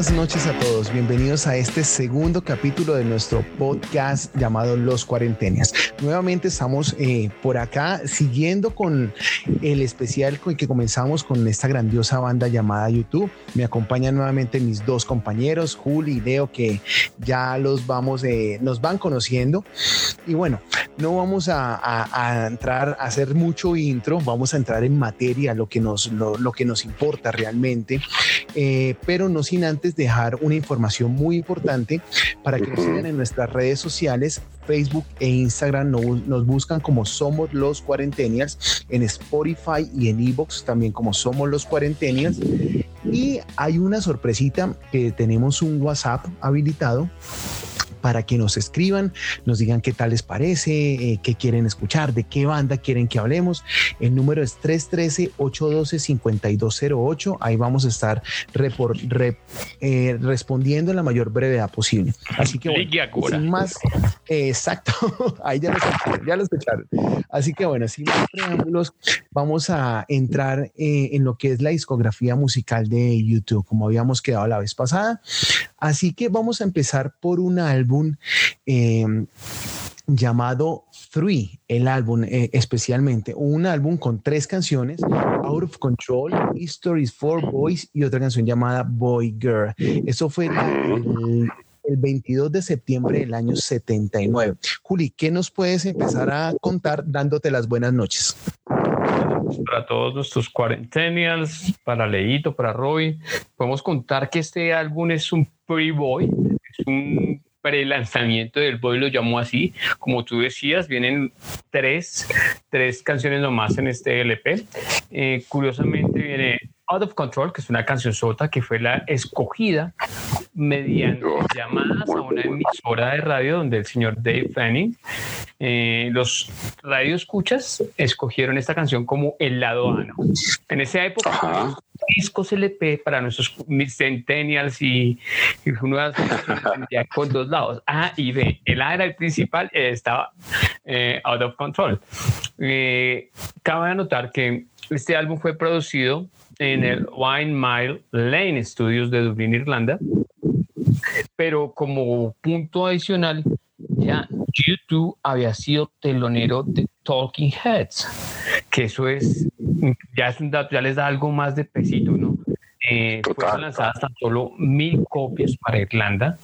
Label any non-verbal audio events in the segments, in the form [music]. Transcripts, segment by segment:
buenas noches a todos. Bienvenidos a este segundo capítulo de nuestro podcast llamado Los Cuarentenias. Nuevamente estamos eh, por acá siguiendo con el especial con el que comenzamos con esta grandiosa banda llamada YouTube. Me acompañan nuevamente mis dos compañeros, Juli y Leo, que ya los vamos, eh, nos van conociendo. Y bueno, no vamos a, entrar a hacer mucho intro, vamos a entrar en materia, lo que nos, lo, que nos importa realmente, eh, pero no sin antes dejar una información muy importante para que nos sigan en nuestras redes sociales, Facebook e Instagram. Nos, buscan como Somos los Cuarentenials, en Spotify y en Evox también como Somos los Cuarentenials. Y hay una sorpresita que tenemos un WhatsApp habilitado para que nos escriban, nos digan qué tal les parece, eh, qué quieren escuchar, de qué banda quieren que hablemos. El número es 313-812-5208. Ahí vamos a estar eh, respondiendo en la mayor brevedad posible. Así que bueno, sin más, exacto, [laughs] ahí ya lo, ya escucharon. Así que bueno, sin más preámbulos, vamos a entrar eh, en lo que es la discografía musical de YouTube, como habíamos quedado la vez pasada. Así que vamos a empezar por un álbum eh, llamado Three, el álbum eh, especialmente, un álbum con tres canciones, Out of Control, Histories for Boys y otra canción llamada Boy Girl. Eso fue el, el 22 de septiembre del año 79. Juli, ¿qué nos puedes empezar a contar dándote las buenas noches? para todos nuestros cuarentenials, para Leito, para Roy. Podemos contar que este álbum es un pre-boy, es un pre-lanzamiento del boy, lo llamó así. Como tú decías, vienen tres, tres canciones nomás en este LP. Eh, curiosamente viene Out of Control, que es una canción sota que fue la escogida mediante llamadas a una emisora de radio donde el señor Dave Fanning, eh, los radioescuchas escogieron esta canción como el lado A. En esa época, discos LP para nuestros centennials y, y nuevas con dos lados, A y B. El A era el principal, estaba eh, Out of Control. Eh, cabe anotar que este álbum fue producido en el Wine Mile Lane Studios de Dublín, Irlanda. Pero como punto adicional, ya YouTube había sido telonero de Talking Heads, que eso es, ya es un dato, ya les da algo más de pesito, ¿no? Eh, fueron lanzadas tan solo mil copias para Irlanda.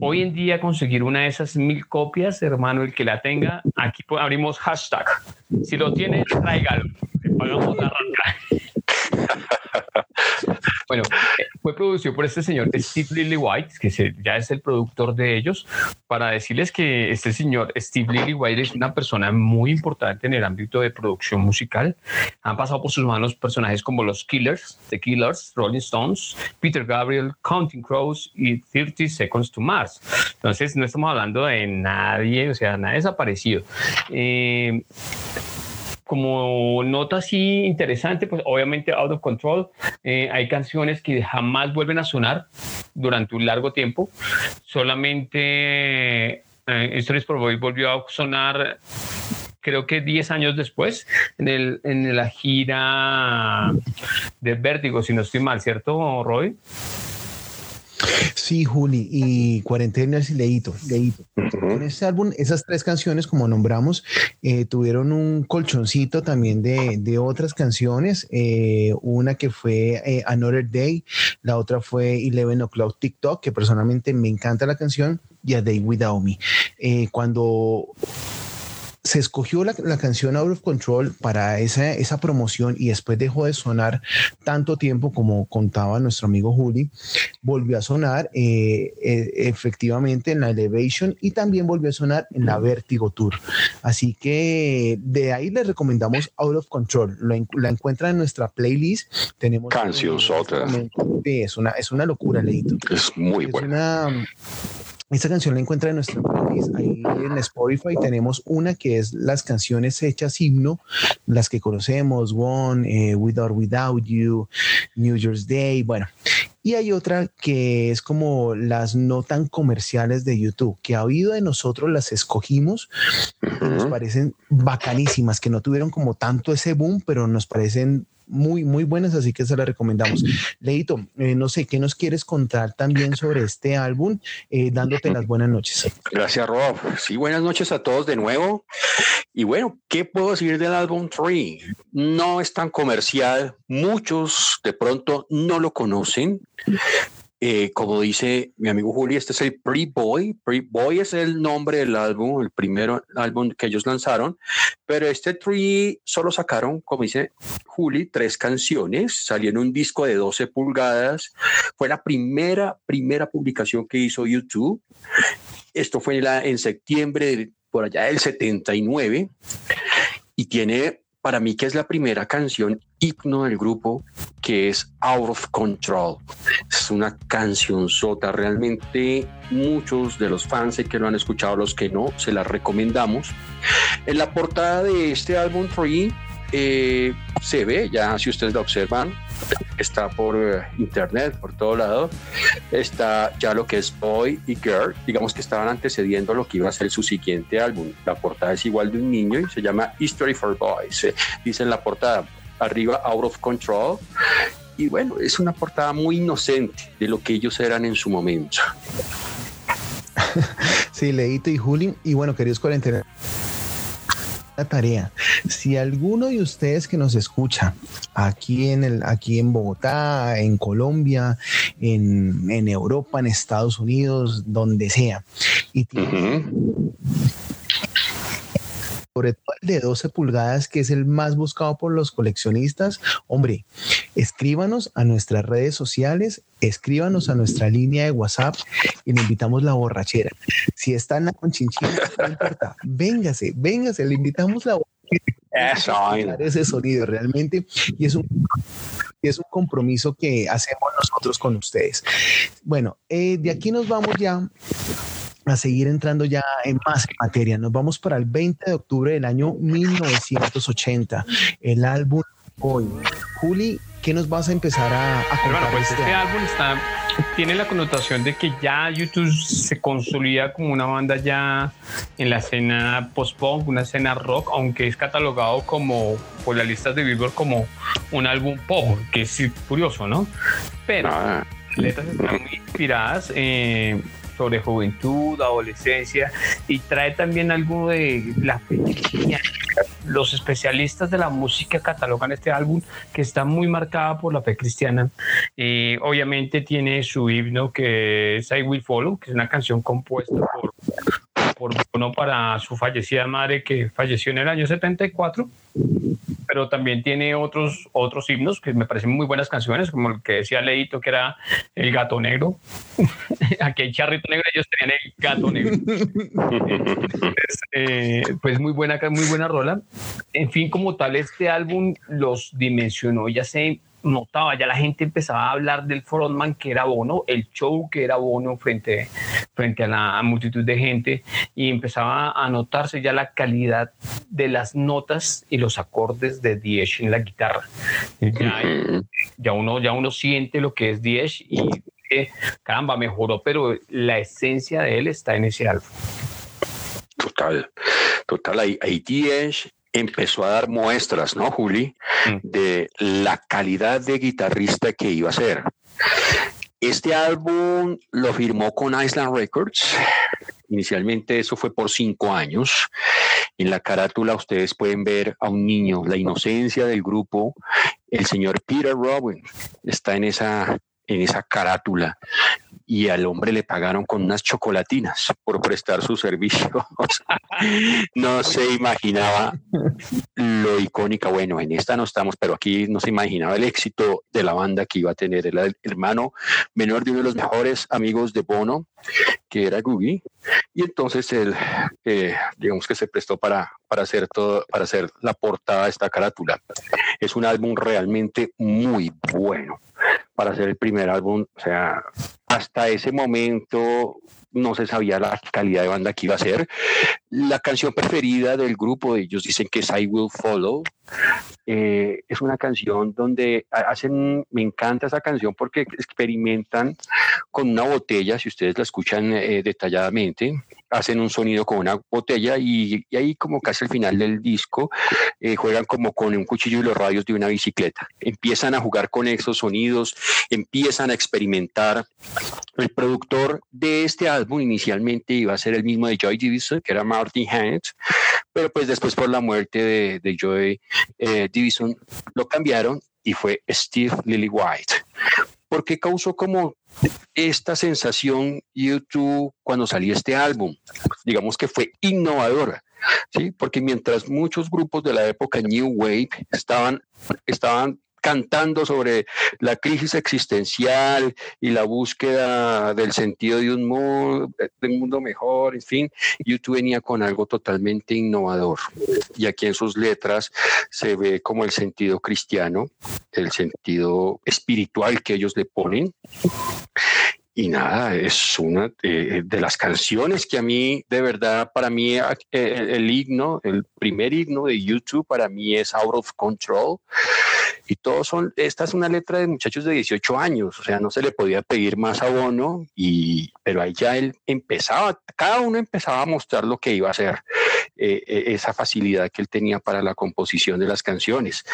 Hoy en día conseguir una de esas mil copias, hermano, el que la tenga, aquí abrimos hashtag. Si lo tiene, tráigalo. Le pagamos la bueno, fue producido por este señor Steve Lillywhite, que ya es el productor de ellos, para decirles que este señor Steve Lillywhite es una persona muy importante en el ámbito de producción musical. Han pasado por sus manos personajes como los Killers, The Killers, Rolling Stones, Peter Gabriel, Counting Crows y 30 Seconds to Mars. Entonces, no estamos hablando de nadie, o sea, nada desaparecido. Eh, como nota así interesante, pues obviamente Out of Control, eh, hay canciones que jamás vuelven a sonar durante un largo tiempo, solamente eh, Stories for Boy volvió a sonar creo que 10 años después, en, el, en la gira de Vértigo, si no estoy mal, ¿cierto, Roy? Sí, Juli, y Cuarentenas y Leito. Leito. En este álbum, esas tres canciones, como nombramos, eh, tuvieron un colchoncito también de, de otras canciones. Eh, una que fue eh, Another Day, la otra fue Eleven O'Clock TikTok, que personalmente me encanta la canción, y A Day Without Me. cuando se escogió la, canción Out of Control para esa, esa promoción y después dejó de sonar tanto tiempo como contaba nuestro amigo Juli, volvió a sonar eh, eh, efectivamente en la Elevation y también volvió a sonar en la Vertigo Tour. Así que de ahí les recomendamos Out of Control. la encuentran en nuestra playlist. Tenemos canción otra. Es una, es una locura, Leito. Es muy buena. Esta canción la encuentra en nuestra playlist. Ahí en Spotify tenemos una que es las canciones hechas himno, las que conocemos, One, eh, With or Without You, New Year's Day, bueno. Y hay otra que es como las no tan comerciales de YouTube, que ha habido de nosotros, las escogimos, nos parecen bacanísimas, que no tuvieron como tanto ese boom, pero nos parecen muy, muy buenas, así que se las recomendamos. Leito, eh, no sé, ¿qué nos quieres contar también sobre este álbum? Eh, dándote las buenas noches. Gracias, Rob. Sí, buenas noches a todos de nuevo. Y bueno, ¿qué puedo decir del álbum 3? No es tan comercial, muchos de pronto no lo conocen. Eh, como dice mi amigo Juli, este es el Pre-Boy. Pre-Boy es el nombre del álbum, el primer álbum que ellos lanzaron, pero este Tree solo sacaron, como dice Juli, tres canciones, salió en un disco de 12 pulgadas, fue la primera, primera publicación que hizo YouTube. Esto fue en, la, en septiembre por allá del 79 y tiene para mí que es la primera canción himno del grupo, que es Out of Control. Es una canción sota, realmente muchos de los fans que lo han escuchado, los que no, se la recomendamos. En la portada de este álbum 3 eh, se ve, ya si ustedes lo observan, está por eh, internet, por todo lado, está ya lo que es Boy y Girl, digamos que estaban antecediendo lo que iba a ser su siguiente álbum. La portada es igual de un niño y se llama History for Boys. Eh, dice en la portada, arriba Out of Control. Y bueno, es una portada muy inocente de lo que ellos eran en su momento. [laughs] sí, Leito y Juli. Y bueno, queridos cuarentena la tarea. Si alguno de ustedes que nos escucha aquí en el, aquí en Bogotá, en Colombia, en, en Europa, en Estados Unidos, donde sea, y tiene sobre todo el de 12 pulgadas, que es el más buscado por los coleccionistas, hombre, escríbanos a nuestras redes sociales, escríbanos a nuestra línea de WhatsApp y le invitamos la borrachera. Si están con chinchilla, no importa, véngase, véngase, le invitamos la borrachera. Ese sonido realmente y es un es un compromiso que hacemos nosotros con ustedes. Bueno, eh, de aquí nos vamos ya a seguir entrando ya en más materia. Nos vamos para el 20 de octubre del año 1980. El álbum Hoy. Juli, ¿qué nos vas a empezar a, a Bueno, pues este, este álbum está, tiene la connotación de que ya YouTube se consolida como una banda ya en la escena post-punk, una escena rock, aunque es catalogado como por las listas de Billboard como un álbum pop, que es curioso, ¿no? Pero ah. las letras están muy inspiradas en sobre juventud, adolescencia y trae también algo de la fe Los especialistas de la música catalogan este álbum que está muy marcada por la fe cristiana. Y obviamente tiene su himno que es I Will Follow, que es una canción compuesta por por uno para su fallecida madre que falleció en el año 74, pero también tiene otros, otros himnos que me parecen muy buenas canciones, como el que decía Leito, que era El Gato Negro. [laughs] Aquí hay Charrito Negro, ellos tenían El Gato Negro. Eh, pues muy buena, muy buena rola. En fin, como tal, este álbum los dimensionó, ya se notaba, ya la gente empezaba a hablar del frontman que era Bono, el show que era Bono frente, frente a la multitud de gente y empezaba a notarse ya la calidad de las notas y los acordes de Diez en la guitarra. Ya, uno, ya uno siente lo que es Diez y caramba, mejoró, pero la esencia de él está en ese álbum. Total, total, ahí, ahí empezó a dar muestras, ¿no, Juli? Mm. De la calidad de guitarrista que iba a ser. Este álbum lo firmó con Island Records. Inicialmente eso fue por cinco años. En la carátula ustedes pueden ver a un niño, la inocencia del grupo. El señor Peter Robin está en esa, en esa carátula y al hombre le pagaron con unas chocolatinas por prestar su servicio. [laughs] no se imaginaba lo icónica. Bueno, en esta no estamos, pero aquí no se imaginaba el éxito de la banda que iba a tener el hermano menor de uno de los mejores amigos de Bono, que era Googie. Y entonces él, eh, digamos que se prestó para, para hacer todo, para hacer la portada de esta carátula. Es un álbum realmente muy bueno para hacer el primer álbum. O sea, hasta ese momento no se sabía la calidad de banda que iba a ser. La canción preferida del grupo, ellos dicen que es I Will Follow. Eh, es una canción donde hacen, me encanta esa canción porque experimentan con una botella, si ustedes la escuchan eh, detalladamente, hacen un sonido con una botella y, ahí como casi al final del disco eh, juegan como con un cuchillo y los radios de una bicicleta. Empiezan a jugar con esos sonidos, empiezan a experimentar. El productor de este álbum inicialmente iba a ser el mismo de Joy Division, que era Martin Hines, pero pues después por la muerte de, Joy eh, Division lo cambiaron y fue Steve Lillywhite porque causó como esta sensación YouTube cuando salió este álbum. Digamos que fue innovadora, ¿sí? Porque mientras muchos grupos de la época New Wave estaban, estaban cantando sobre la crisis existencial y la búsqueda del sentido de un mundo, de un mundo mejor, en fin, YouTube venía con algo totalmente innovador. Y aquí en sus letras se ve como el sentido cristiano, el sentido espiritual que ellos le ponen y nada, es una de, las canciones que a mí, de verdad, para mí, eh, el, himno, el primer himno de YouTube, para mí es Out of Control. Y todos son, esta es una letra de muchachos de 18 años, o sea, no se le podía pedir más abono, y, pero ahí ya él empezaba, cada uno empezaba a mostrar lo que iba a hacer, eh, eh, esa facilidad que él tenía para la composición de las canciones.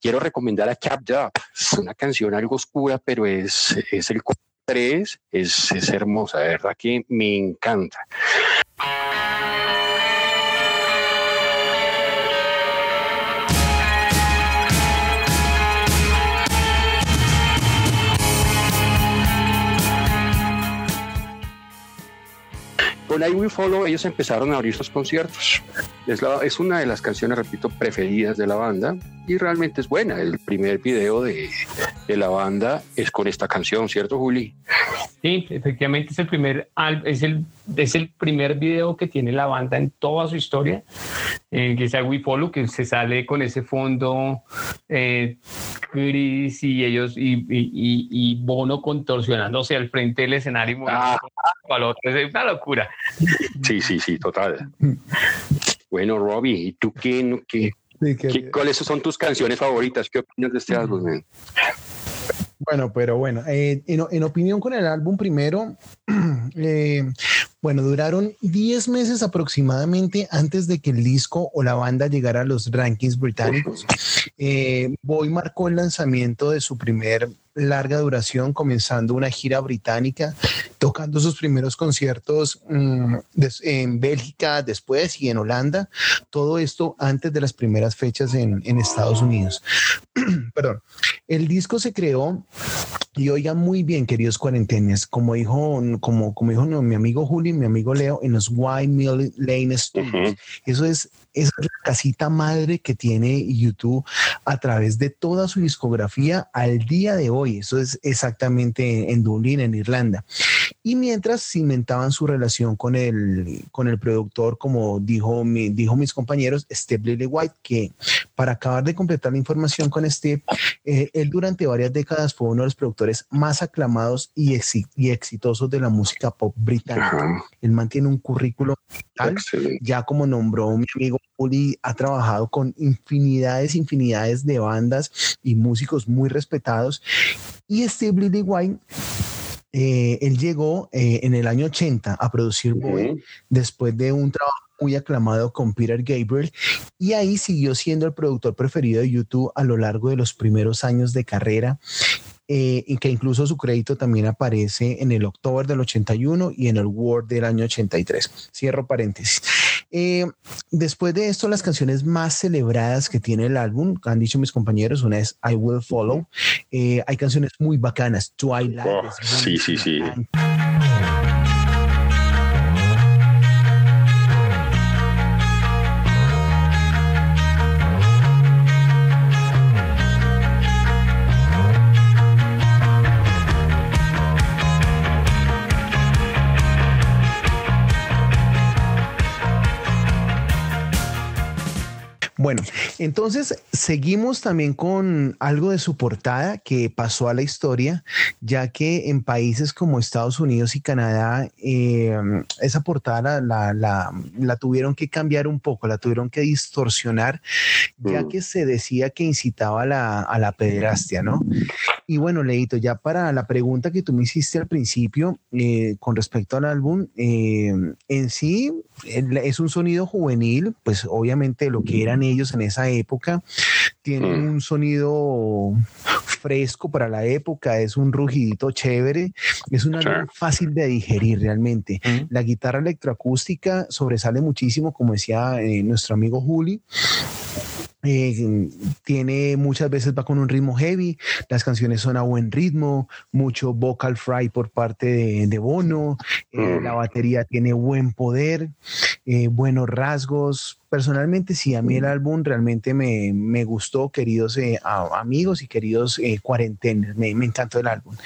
Quiero recomendar a Capped Up, es una canción algo oscura, pero es, es el 3 es, es hermosa, de verdad que me encanta. Con I Will Follow ellos empezaron a abrir sus conciertos. Es, es una de las canciones, repito, preferidas de la banda y realmente es buena. El primer video de, de la banda es con esta canción, ¿cierto, Juli? Sí, efectivamente es el primer es el es el primer video que tiene la banda en toda su historia, eh, que es el We Follow, que se sale con ese fondo eh, gris y ellos y, y, Bono contorsionándose al frente del escenario. Ah. Es una locura. Sí, sí, sí, total. Bueno, Robbie, ¿y tú qué, qué, ¿Cuáles son tus canciones favoritas? ¿Qué opinas de este álbum? Bueno, pero bueno, eh, en, opinión con el álbum primero, [clears throat] eh, bueno, duraron 10 meses aproximadamente antes de que el disco o la banda llegara a los rankings británicos. Eh, Boy marcó el lanzamiento de su primer larga duración, comenzando una gira británica, tocando sus primeros conciertos mm, en Bélgica después y en Holanda. Todo esto antes de las primeras fechas en, en Estados Unidos. [clears throat] Perdón. El disco se creó y oigan muy bien, queridos cuarentenas, como dijo, como, como dijo mi amigo Juli, mi amigo Leo, en los White Mill Lane Studios. Eso es es la casita madre que tiene YouTube a través de toda su discografía al día de hoy. Eso es exactamente en Dublín, en Irlanda. Y mientras cimentaban su relación con el, con el productor, como dijo, mi, dijo mis compañeros, Steve Lily White, que para acabar de completar la información con Steve, eh, él durante varias décadas fue uno de los productores más aclamados y, y exitosos de la música pop británica. Él mantiene un currículo tal, ya como nombró mi amigo Uli, ha trabajado con infinidades, infinidades de bandas y músicos muy respetados. Y Steve Lily White eh, él llegó eh, en el año 80 a producir Boy después de un trabajo muy aclamado con Peter Gabriel y ahí siguió siendo el productor preferido de YouTube a lo largo de los primeros años de carrera eh, y que incluso su crédito también aparece en el octubre del 81 y en el Word del año 83. Cierro paréntesis. Eh, después de esto, las canciones más celebradas que tiene el álbum, han dicho mis compañeros, una es I Will Follow. Eh, hay canciones muy bacanas, Twilight. Oh, sí, sí, sí. Bueno, entonces seguimos también con algo de su portada que pasó a la historia, ya que en países como Estados Unidos y Canadá, eh, esa portada la, la, tuvieron que cambiar un poco, la tuvieron que distorsionar, ya mm. que se decía que incitaba a la, a la pederastia, ¿no? Y bueno, Leito, ya para la pregunta que tú me hiciste al principio eh, con respecto al álbum, eh, en sí es un sonido juvenil, pues obviamente lo que eran ellos en esa época. Tienen mm. un sonido fresco para la época, es un rugidito chévere, es una fácil de digerir realmente. Mm. La guitarra electroacústica sobresale muchísimo, como decía eh, nuestro amigo Juli. Eh, tiene muchas veces va con un ritmo heavy, las canciones son a buen ritmo, mucho vocal fry por parte de, Bono, eh, la mm. batería tiene buen poder, eh, buenos rasgos. Personalmente, sí, a mí el álbum realmente me, me gustó, queridos amigos y queridos cuarentenes, me, me, encantó el álbum.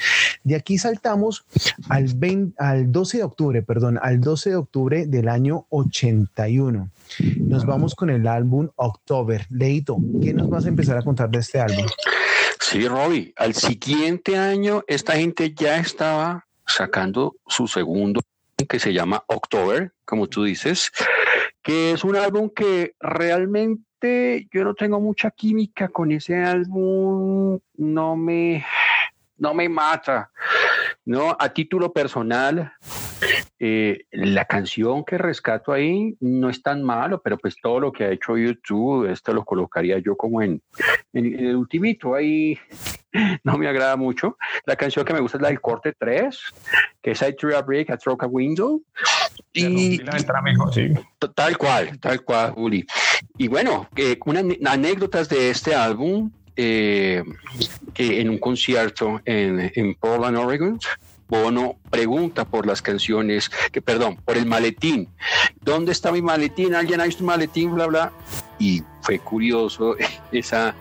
De aquí saltamos al, al 12 de octubre, perdón, al 12 de octubre del año 81. Nos vamos con el álbum October. Leito, ¿qué nos vas a empezar a contar de este álbum? Sí, Robbie, al siguiente año esta gente ya estaba sacando su segundo que se llama October, como tú dices, que es un álbum que realmente yo no tengo mucha química con ese álbum, no me, no me mata. No, a título personal, eh, la canción que rescato ahí no es tan malo, pero pues todo lo que ha hecho YouTube, esto lo colocaría yo como en, el ultimito, ahí [laughs] no me agrada mucho. La canción que me gusta es la del corte 3, que es I Threw a Brick, I Throw a Window. Y, tal cual, tal cual, Juli. Y bueno, eh, unas anécdotas de este álbum, eh, que en un concierto en, en Portland, Oregon, Bono pregunta por las canciones, que perdón, por el maletín. ¿Dónde está mi maletín? ¿Alguien ha visto un maletín? Bla, bla. Y fue curioso [laughs] esa,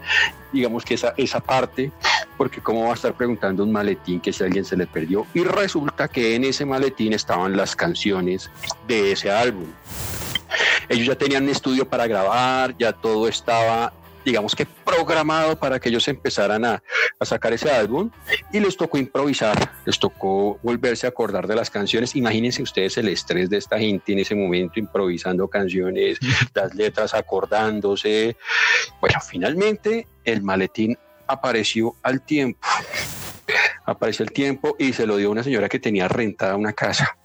digamos que esa, esa parte, porque cómo va a estar preguntando un maletín que si alguien se le perdió. Y resulta que en ese maletín estaban las canciones de ese álbum. Ellos ya tenían un estudio para grabar, ya todo estaba digamos que programado para que ellos empezaran a, sacar ese álbum y les tocó improvisar, les tocó volverse a acordar de las canciones. Imagínense ustedes el estrés de esta gente en ese momento improvisando canciones, [laughs] las letras acordándose. Bueno, finalmente el maletín apareció al tiempo. Apareció el tiempo y se lo dio una señora que tenía rentada una casa.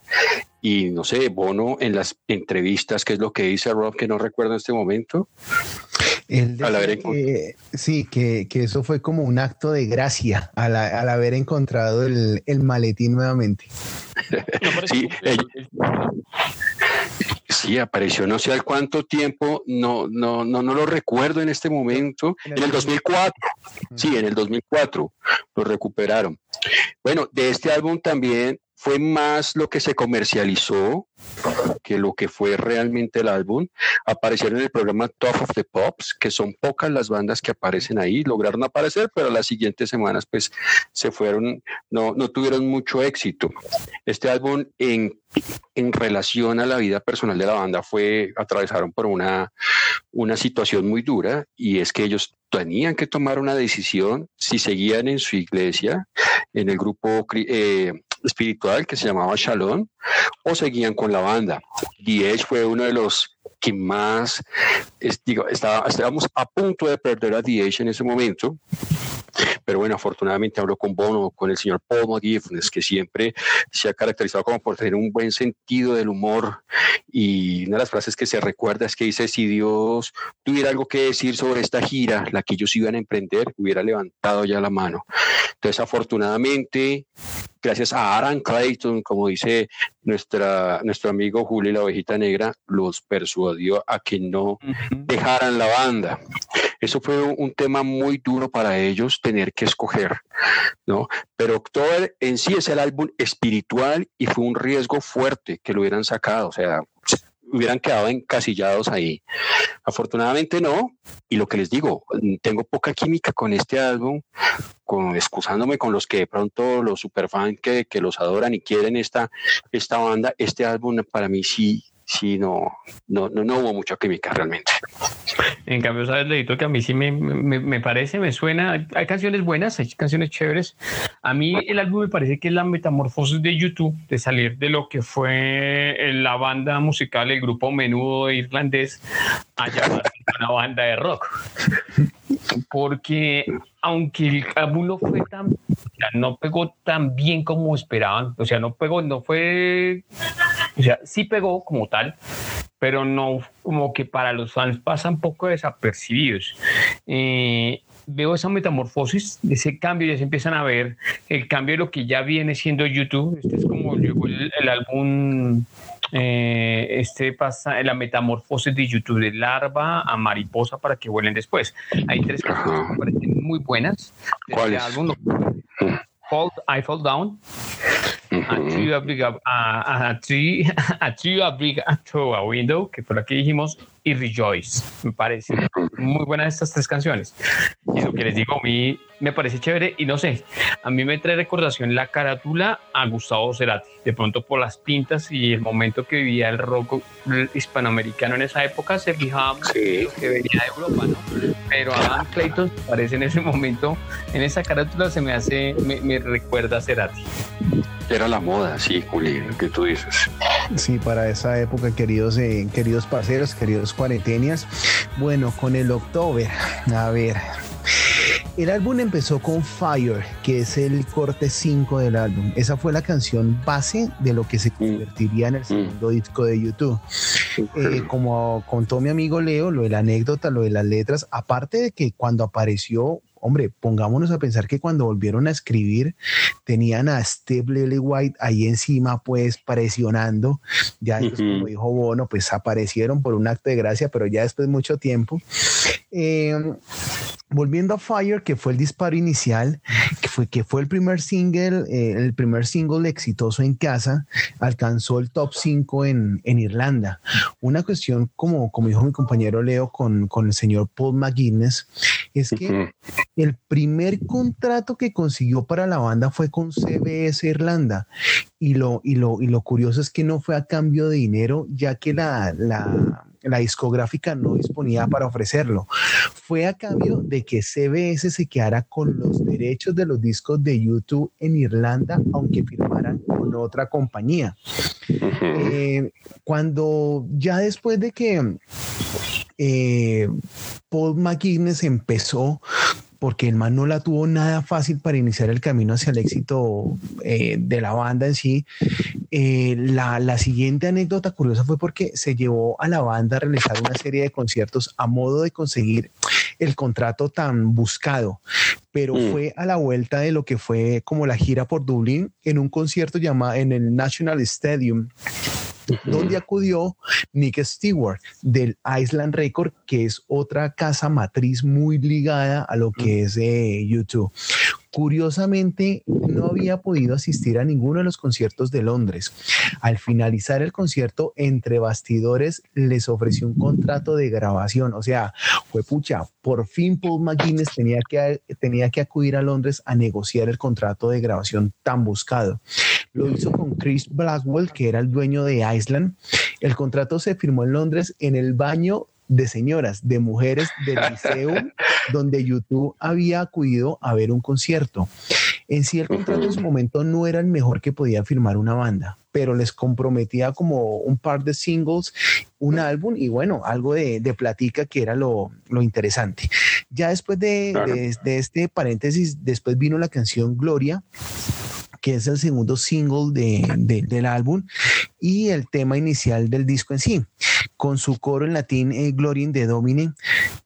Y no sé, Bono en las entrevistas, ¿qué es lo que dice Rob que no recuerdo en este momento? que, sí, que, eso fue como un acto de gracia al, haber encontrado el, maletín nuevamente. sí, apareció no sé al cuánto tiempo, no, no, no, no lo recuerdo en este momento. En el 2004, sí, en el 2004 lo recuperaron. Bueno, de este álbum también fue más lo que se comercializó que lo que fue realmente el álbum. Aparecieron en el programa Top of the Pops, que son pocas las bandas que aparecen ahí, lograron aparecer, pero las siguientes semanas pues se fueron, no, no tuvieron mucho éxito. Este álbum en, en relación a la vida personal de la banda fue, atravesaron por una, una situación muy dura y es que ellos tenían que tomar una decisión si seguían en su iglesia, en el grupo eh, espiritual que se llamaba Shalom o seguían con la banda. Y él fue uno de los que más, digo, estaba, estábamos a punto de perder a DH en ese momento. Pero bueno, afortunadamente hablo con Bono, con el señor Paul McGiffens, que siempre se ha caracterizado como por tener un buen sentido del humor. Y una de las frases que se recuerda es que dice, si Dios tuviera algo que decir sobre esta gira, la que ellos iban a emprender, hubiera levantado ya la mano. Entonces, afortunadamente, gracias a Aaron Clayton, como dice nuestra, nuestro amigo Julio la ovejita negra, los persuadió a que no dejaran la banda. Eso fue un tema muy duro para ellos tener que escoger, ¿no? Pero October en sí es el álbum espiritual y fue un riesgo fuerte que lo hubieran sacado, o sea, hubieran quedado encasillados ahí. Afortunadamente no, y lo que les digo, tengo poca química con este álbum, con, excusándome con los que de pronto los superfans que, que los adoran y quieren esta, esta banda, este álbum para mí sí sí, no, no, no, no hubo mucha química realmente. En cambio, sabes, Leito, que a mí sí me, me, me, parece, me suena, hay canciones buenas, hay canciones chéveres. A mí el álbum me parece que es la metamorfosis de YouTube, de salir de lo que fue la banda musical, el grupo menudo irlandés, a llamar [laughs] una banda de rock. Porque aunque el álbum no fue tan, no pegó tan bien como esperaban, o sea, no pegó, no fue, o sea, sí pegó como tal, pero no como que para los fans pasa un poco desapercibidos. Eh, veo esa metamorfosis, ese cambio, ya se empiezan a ver el cambio de lo que ya viene siendo YouTube. Este es como el, el álbum eh, este pasa la metamorfosis de YouTube de larva a mariposa para que vuelen después. Hay tres canciones que me parecen muy buenas. ¿Cuáles? Este álbum, Fall, I Fall Down, a Tree Abriga, a, a, tree, a [laughs] a Window, que por aquí dijimos, y Rejoice. Me parece muy buenas estas tres canciones. Y lo que les digo, a mí me parece chévere y no sé, a mí me trae recordación la carátula a Gustavo Cerati, de pronto por las pintas y el momento que vivía el rock hispanoamericano en esa época se fijaba Sí. que venía de Europa, ¿no? Pero Adam Clayton parece en ese momento, en esa carátula se me hace, me, me recuerda a Cerati. Era la moda, sí, Juli, lo que tú dices. Sí, para esa época, queridos, eh, queridos parceros, queridos cuarentenias. Bueno, con el October, a ver. El álbum empezó con Fire, que es el corte 5 del álbum. Esa fue la canción base de lo que se convertiría en el segundo disco de YouTube. Eh, como contó mi amigo Leo, lo de la anécdota, lo de las letras, aparte de que cuando apareció hombre, pongámonos a pensar que cuando volvieron a escribir tenían a Steve Lillywhite ahí encima, pues presionando. Ya después, como dijo Bono, pues aparecieron por un acto de gracia, pero ya después de mucho tiempo. Eh, volviendo a Fire, que fue el disparo inicial, que fue, que fue el primer single, eh, el primer single exitoso en casa, alcanzó el top 5 en, en Irlanda. Una cuestión, como, como dijo mi compañero Leo con, con el señor Paul McGuinness, es que uh -huh. el primer contrato que consiguió para la banda fue con CBS Irlanda. Y lo, y lo, y lo curioso es que no fue a cambio de dinero, ya que la, la la discográfica no disponía para ofrecerlo. Fue a cambio de que CBS se quedara con los derechos de los discos de YouTube en Irlanda, aunque firmaran con otra compañía. Eh, cuando ya después de que eh, Paul McGuinness empezó porque el man no la tuvo nada fácil para iniciar el camino hacia el éxito eh, de la banda en sí. Eh, la, la, siguiente anécdota curiosa fue porque se llevó a la banda a realizar una serie de conciertos a modo de conseguir el contrato tan buscado, pero mm. fue a la vuelta de lo que fue como la gira por Dublín en un concierto llamado en el National Stadium donde acudió Nick Stewart del Island Record, que es otra casa matriz muy ligada a lo que es eh, YouTube. Curiosamente, no había podido asistir a ninguno de los conciertos de Londres. Al finalizar el concierto, entre bastidores, les ofreció un contrato de grabación. O sea, fue pucha, por fin Paul McGuinness tenía que, tenía que acudir a Londres a negociar el contrato de grabación tan buscado. Lo hizo con Chris Blackwell, que era el dueño de Island. El contrato se firmó en Londres en el baño de señoras, de mujeres del [laughs] liceo donde YouTube había acudido a ver un concierto. En sí, el contrato en su momento no era el mejor que podía firmar una banda, pero les comprometía como un par de singles, un álbum y bueno, algo de, de platica que era lo, lo interesante. Ya después de, de este paréntesis, después vino la canción Gloria que es el segundo single de, de, del álbum y el tema inicial del disco en sí, con su coro en latín eh, Gloria in the Domine.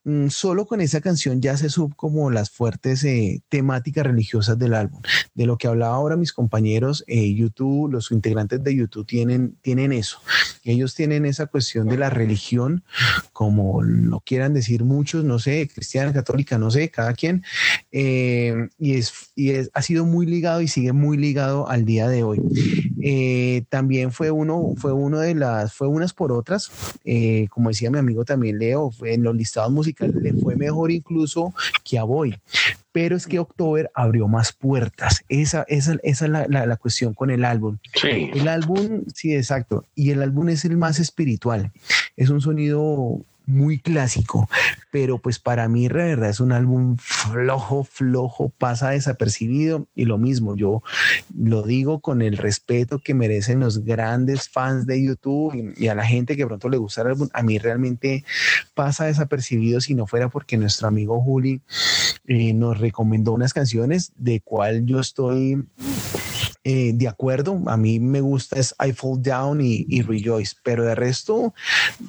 Mm, solo con esa canción ya se sub como las fuertes eh, temáticas religiosas del álbum. De lo que hablaba ahora mis compañeros, eh, YouTube, los integrantes de YouTube tienen, tienen eso. Ellos tienen esa cuestión de la religión, como lo quieran decir muchos, no sé, cristiana, católica, no sé, cada quien. Eh, y es, y es, ha sido muy ligado y sigue muy ligado al día de hoy. También fue uno, fue uno de las, fue unas por otras, eh, como decía mi amigo también Leo, en los listados musicales le fue mejor incluso que a Boy. pero es que October abrió más puertas. Esa, esa, esa es la, la, la, cuestión con el álbum. Sí. El álbum, sí, exacto. Y el álbum es el más espiritual. Es un sonido muy clásico, pero pues para mí de verdad es un álbum flojo, flojo, pasa desapercibido y lo mismo, yo lo digo con el respeto que merecen los grandes fans de YouTube y, y a la gente que pronto le gusta el álbum, a mí realmente pasa desapercibido si no fuera porque nuestro amigo Juli eh, nos recomendó unas canciones de cual yo estoy eh, de acuerdo, a mí me gusta es I Fall Down y, y, Rejoice, pero de resto,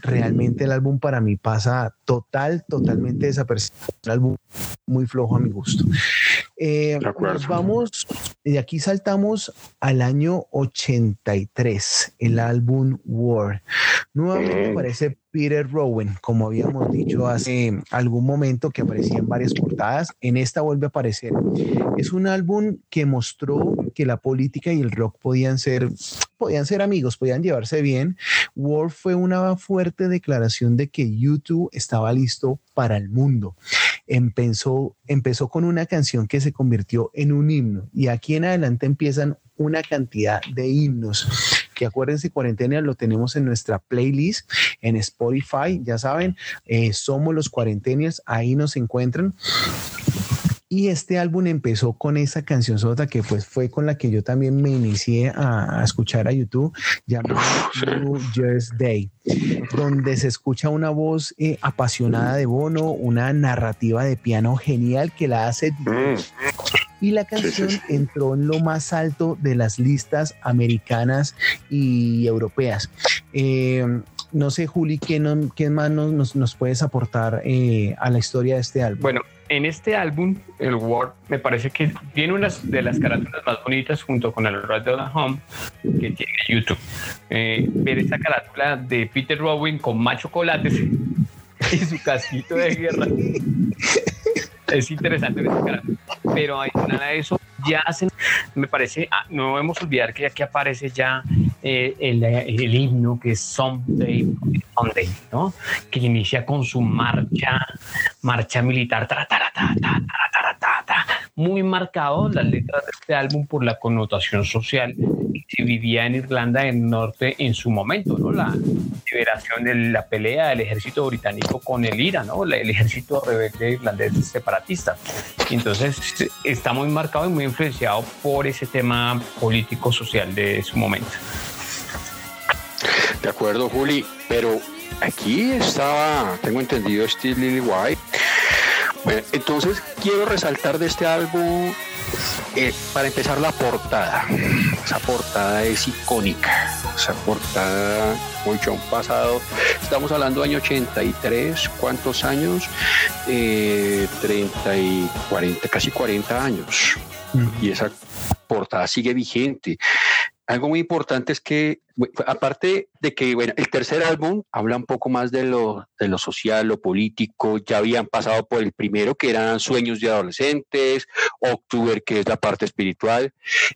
realmente el álbum para mí pasa total, totalmente desapercibido. Un álbum muy flojo a mi gusto. Eh, nos vamos, de aquí saltamos al año 83, el álbum War. Nuevamente aparece Peter Rowan, como habíamos dicho hace algún momento que aparecía en varias portadas, en esta vuelve a aparecer. Es un álbum que mostró que la política y el rock podían ser, podían ser amigos, podían llevarse bien. War fue una fuerte declaración de que YouTube estaba listo para el mundo. Empezó, empezó con una canción que se convirtió en un himno y aquí en adelante empiezan una cantidad de himnos que acuérdense, cuarentena lo tenemos en nuestra playlist en Spotify, ya saben, eh, somos los cuarentenials, ahí nos encuentran. Y este álbum empezó con esa canción sota que pues fue con la que yo también me inicié a, a escuchar a YouTube, llamada New Year's Day, donde se escucha una voz eh, apasionada de Bono, una narrativa de piano genial que la hace y la canción sí, sí, sí. entró en lo más alto de las listas americanas y europeas. Eh, no sé, Juli, ¿qué, no, qué más nos, nos, puedes aportar eh, a la historia de este álbum? Bueno, en este álbum, el War, me parece que tiene una de las carátulas más bonitas junto con el Red Dot Home que tiene YouTube. Eh, ver esa carátula de Peter Rowan con más chocolates [laughs] y su casquito de guerra. [laughs] es interesante. Pero adicional a eso, ya hacen, me parece, ah, no debemos olvidar que aquí aparece ya eh, el, el, himno que es Someday, Someday, ¿no? Que inicia con su marcha, marcha militar, ta, ta, ta, ta, muy marcado las letras de este álbum por la connotación social que se vivía en Irlanda del Norte en su momento, ¿no? La liberación de la pelea del ejército británico con el IRA, ¿no? El ejército rebelde irlandés separatista. Entonces está muy marcado y muy influenciado por ese tema político social de su momento. De acuerdo, Juli, pero aquí estaba, tengo entendido, Steve Lillywhite. Bueno, entonces quiero resaltar de este álbum, eh, para empezar, la portada. Esa portada es icónica. Esa portada, mucho pasado. Estamos hablando del año 83, ¿cuántos años? Eh, 30 y 40, casi 40 años. Mm. Y esa portada sigue vigente algo muy importante es que, aparte de que, bueno, el tercer álbum habla un poco más de lo, de lo social, lo político, ya habían pasado por el primero, que eran Sueños de Adolescentes, Octubre, que es la parte espiritual,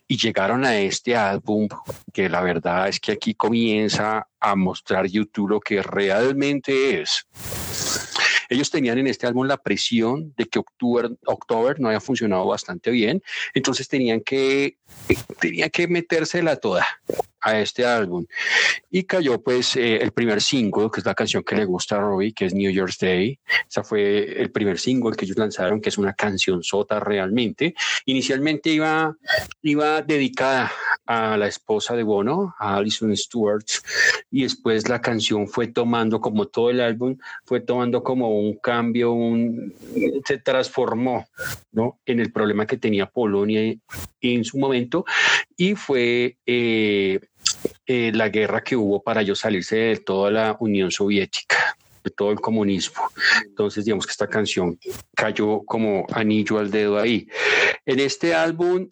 y llegaron a este álbum, que la verdad es que aquí comienza a mostrar YouTube lo que realmente es. Ellos tenían en este álbum la presión de que October, no había funcionado bastante bien, entonces tenían que, tenían que metérsela toda a este álbum. Y cayó pues eh, el primer single que es la canción que le gusta a Robbie que es New Year's Day. Esa fue el primer single que ellos lanzaron que es una canción sota realmente. Inicialmente iba iba dedicada a la esposa de Bono a Alison Stewart y después la canción fue tomando como todo el álbum fue tomando como un cambio un se transformó no en el problema que tenía Polonia en su momento y fue eh, eh, la guerra que hubo para ellos salirse de toda la Unión Soviética, de todo el comunismo. Entonces, digamos que esta canción cayó como anillo al dedo ahí. En este álbum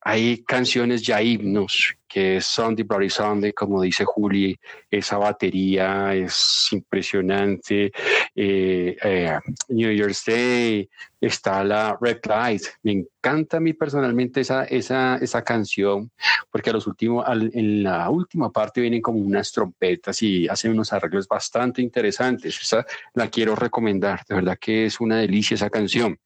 hay canciones ya himnos, que es Sunday Bloody Sunday, como dice Juli, esa batería es impresionante. Eh, eh, New Year's Day, está la Red Light. Me encanta a mí personalmente esa, esa, esa canción, porque a los últimos, al, en la última parte vienen como unas trompetas y hacen unos arreglos bastante interesantes. Esa la quiero recomendar, de verdad que es una delicia esa canción.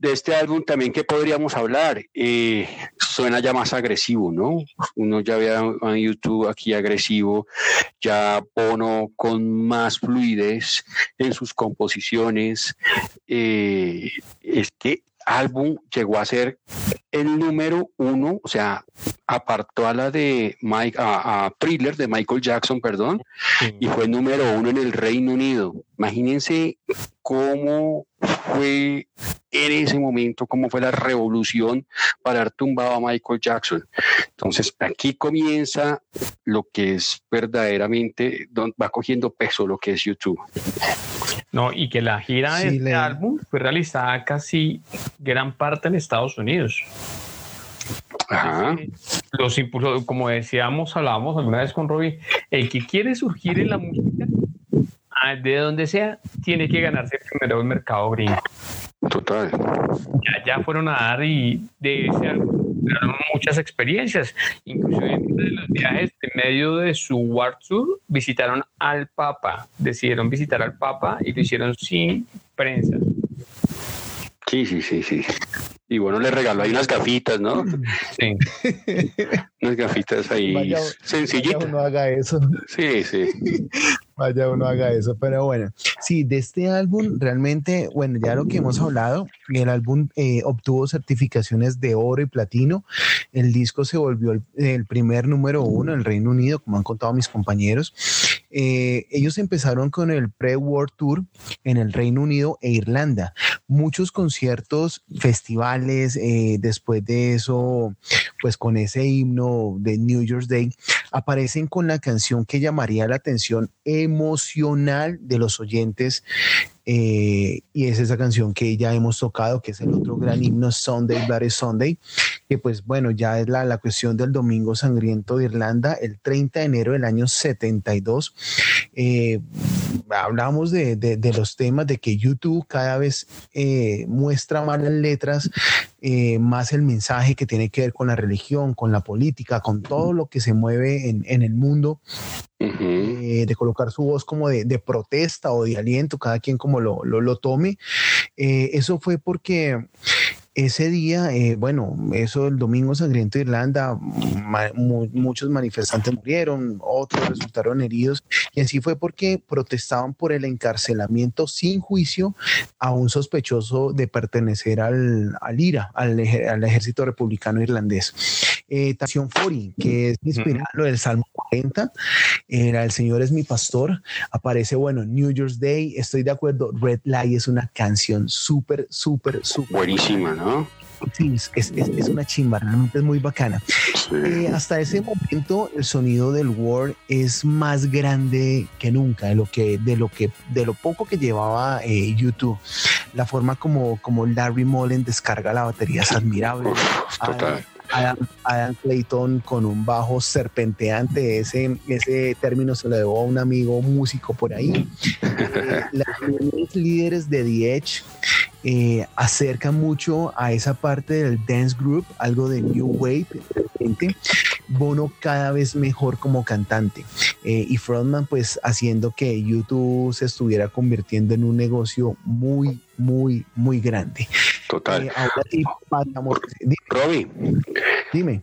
De este álbum también que podríamos hablar, eh, suena ya más agresivo, ¿no? Uno ya ve en YouTube aquí agresivo, ya Bono con más fluidez en sus composiciones. Eh, este álbum llegó a ser el número uno, o sea, apartó a la de Mike, a, Thriller de Michael Jackson, perdón, y fue el número uno en el Reino Unido. Imagínense cómo fue en ese momento, cómo fue la revolución para haber tumbado a Michael Jackson. Entonces, aquí comienza lo que es verdaderamente, va cogiendo peso lo que es YouTube. No, y que la gira de este álbum fue realizada casi gran parte en Estados Unidos. Ajá. Los impulsos, como decíamos, hablábamos alguna vez con Robbie, el que quiere surgir en la música, ah, de donde sea, tiene que ganarse primero el mercado gringo. Total. Ya, ya fueron a dar y de ese muchas experiencias. Inclusive en los viajes en medio de su World Tour visitaron al Papa, decidieron visitar al Papa y lo hicieron sin prensa. Sí, sí, sí, sí. Y bueno, le regaló ahí unas gafitas, ¿no? Sí. [laughs] unas gafitas ahí sencillitas. no haga eso. Sí, sí. [laughs] Vaya uno haga eso, pero bueno, sí, de este álbum realmente, bueno, ya lo que hemos hablado, el álbum eh, obtuvo certificaciones de oro y platino, el disco se volvió el, primer número uno en el Reino Unido, como han contado mis compañeros. Eh, ellos empezaron con el Pre-World Tour en el Reino Unido e Irlanda, muchos conciertos, festivales, eh, después de eso, pues con ese himno de New Year's Day, aparecen con la canción que llamaría la atención emocional de los oyentes eh, y es esa canción que ya hemos tocado, que es el otro gran himno Sunday, Bloody Sunday, que pues bueno, ya es la, la cuestión del Domingo Sangriento de Irlanda, el 30 de enero del año 72. Eh, hablamos de, de, los temas de que YouTube cada vez eh, muestra más las letras, más el mensaje que tiene que ver con la religión, con la política, con todo lo que se mueve en, en el mundo, de colocar su voz como de, de, protesta o de aliento, cada quien como lo, lo, tome. Eh, eso fue porque ese día, eh, bueno, eso el domingo sangriento de Irlanda, muchos manifestantes murieron, otros resultaron heridos, y así fue porque protestaban por el encarcelamiento sin juicio a un sospechoso de pertenecer al, al IRA, al, al ejército republicano irlandés. Eh, Tación Fori, que es inspirado del Salmo 40, era El Señor es mi pastor, aparece, bueno, New Year's Day, estoy de acuerdo, Red Light es una canción súper, súper, súper. Buenísima, ¿no? Sí, es, es, una chimba, realmente es muy bacana. Eh, hasta ese momento el sonido del Word es más grande que nunca de lo que de lo que de lo poco que llevaba eh, YouTube. La forma como como Larry Mullen descarga la batería es admirable. Adam, Clayton con un bajo serpenteante, ese, ese término se lo debo a un amigo músico por ahí. [laughs] Eh, los líderes de The Edge eh, acerca mucho a esa parte del dance group, algo de New Wave, Bono cada vez mejor como cantante eh, y Frontman pues haciendo que YouTube se estuviera convirtiendo en un negocio muy, muy, muy grande. Total. Eh, Robbie, dime.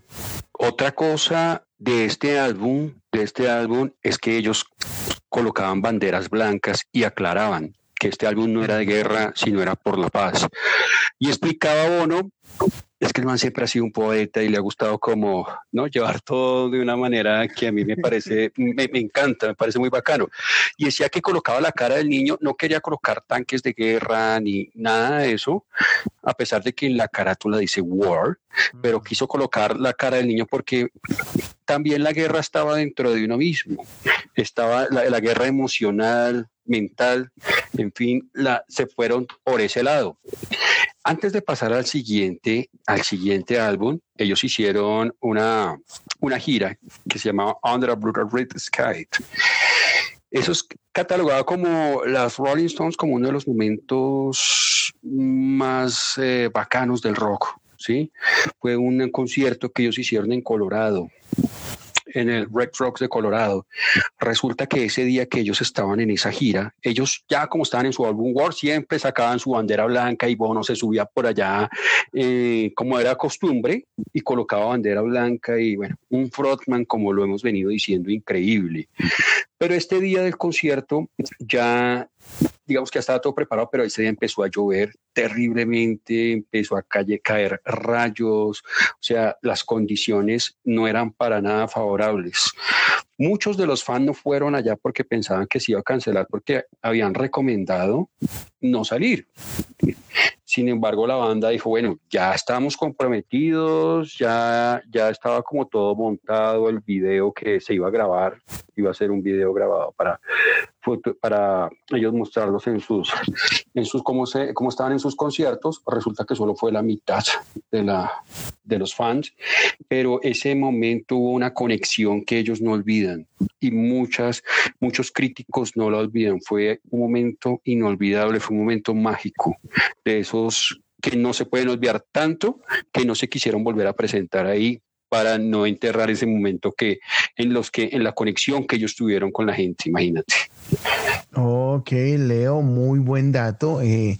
Otra cosa de este álbum, de este álbum es que ellos colocaban banderas blancas y aclaraban que este álbum no era de guerra, sino era por la paz. Y explicaba Bono, es que el man siempre ha sido un poeta y le ha gustado como, ¿no? Llevar todo de una manera que a mí me parece, me, encanta, me parece muy bacano. Y decía que colocaba la cara del niño, no quería colocar tanques de guerra ni nada de eso, a pesar de que en la carátula dice war, pero quiso colocar la cara del niño porque también la guerra estaba dentro de uno mismo, estaba la, la guerra emocional, mental, en fin, la, se fueron por ese lado. Antes de pasar al siguiente, al siguiente álbum, ellos hicieron una, una gira que se llamaba Under a Brutal Red Sky. Eso es catalogado como las Rolling Stones como uno de los momentos más eh, bacanos del rock. ¿sí? Fue un concierto que ellos hicieron en Colorado en el Red Rocks de Colorado. Resulta que ese día que ellos estaban en esa gira, ellos ya como estaban en su álbum War, siempre sacaban su bandera blanca y Bono se subía por allá eh, como era costumbre y colocaba bandera blanca y bueno, un frontman como lo hemos venido diciendo, increíble. Pero este día del concierto ya digamos que ya estaba todo preparado, pero ese día empezó a llover terriblemente, empezó a calle, caer rayos, o sea, las condiciones no eran para nada favorables. Muchos de los fans no fueron allá porque pensaban que se iba a cancelar porque habían recomendado no salir. Sin embargo, la banda dijo, bueno, ya estamos comprometidos, ya, ya estaba como todo montado, el video que se iba a grabar, iba a ser un video grabado para, para ellos mostrarlos en sus, en sus cómo, se, cómo estaban en sus conciertos. Resulta que solo fue la mitad de, la, de los fans, pero ese momento hubo una conexión que ellos no olvidan y muchas, muchos críticos no lo olvidan. Fue un momento inolvidable, fue un momento mágico de esos que no se pueden olvidar tanto que no se quisieron volver a presentar ahí para no enterrar ese momento que en los que en la conexión que ellos tuvieron con la gente, imagínate. Ok, Leo, muy buen dato. Eh,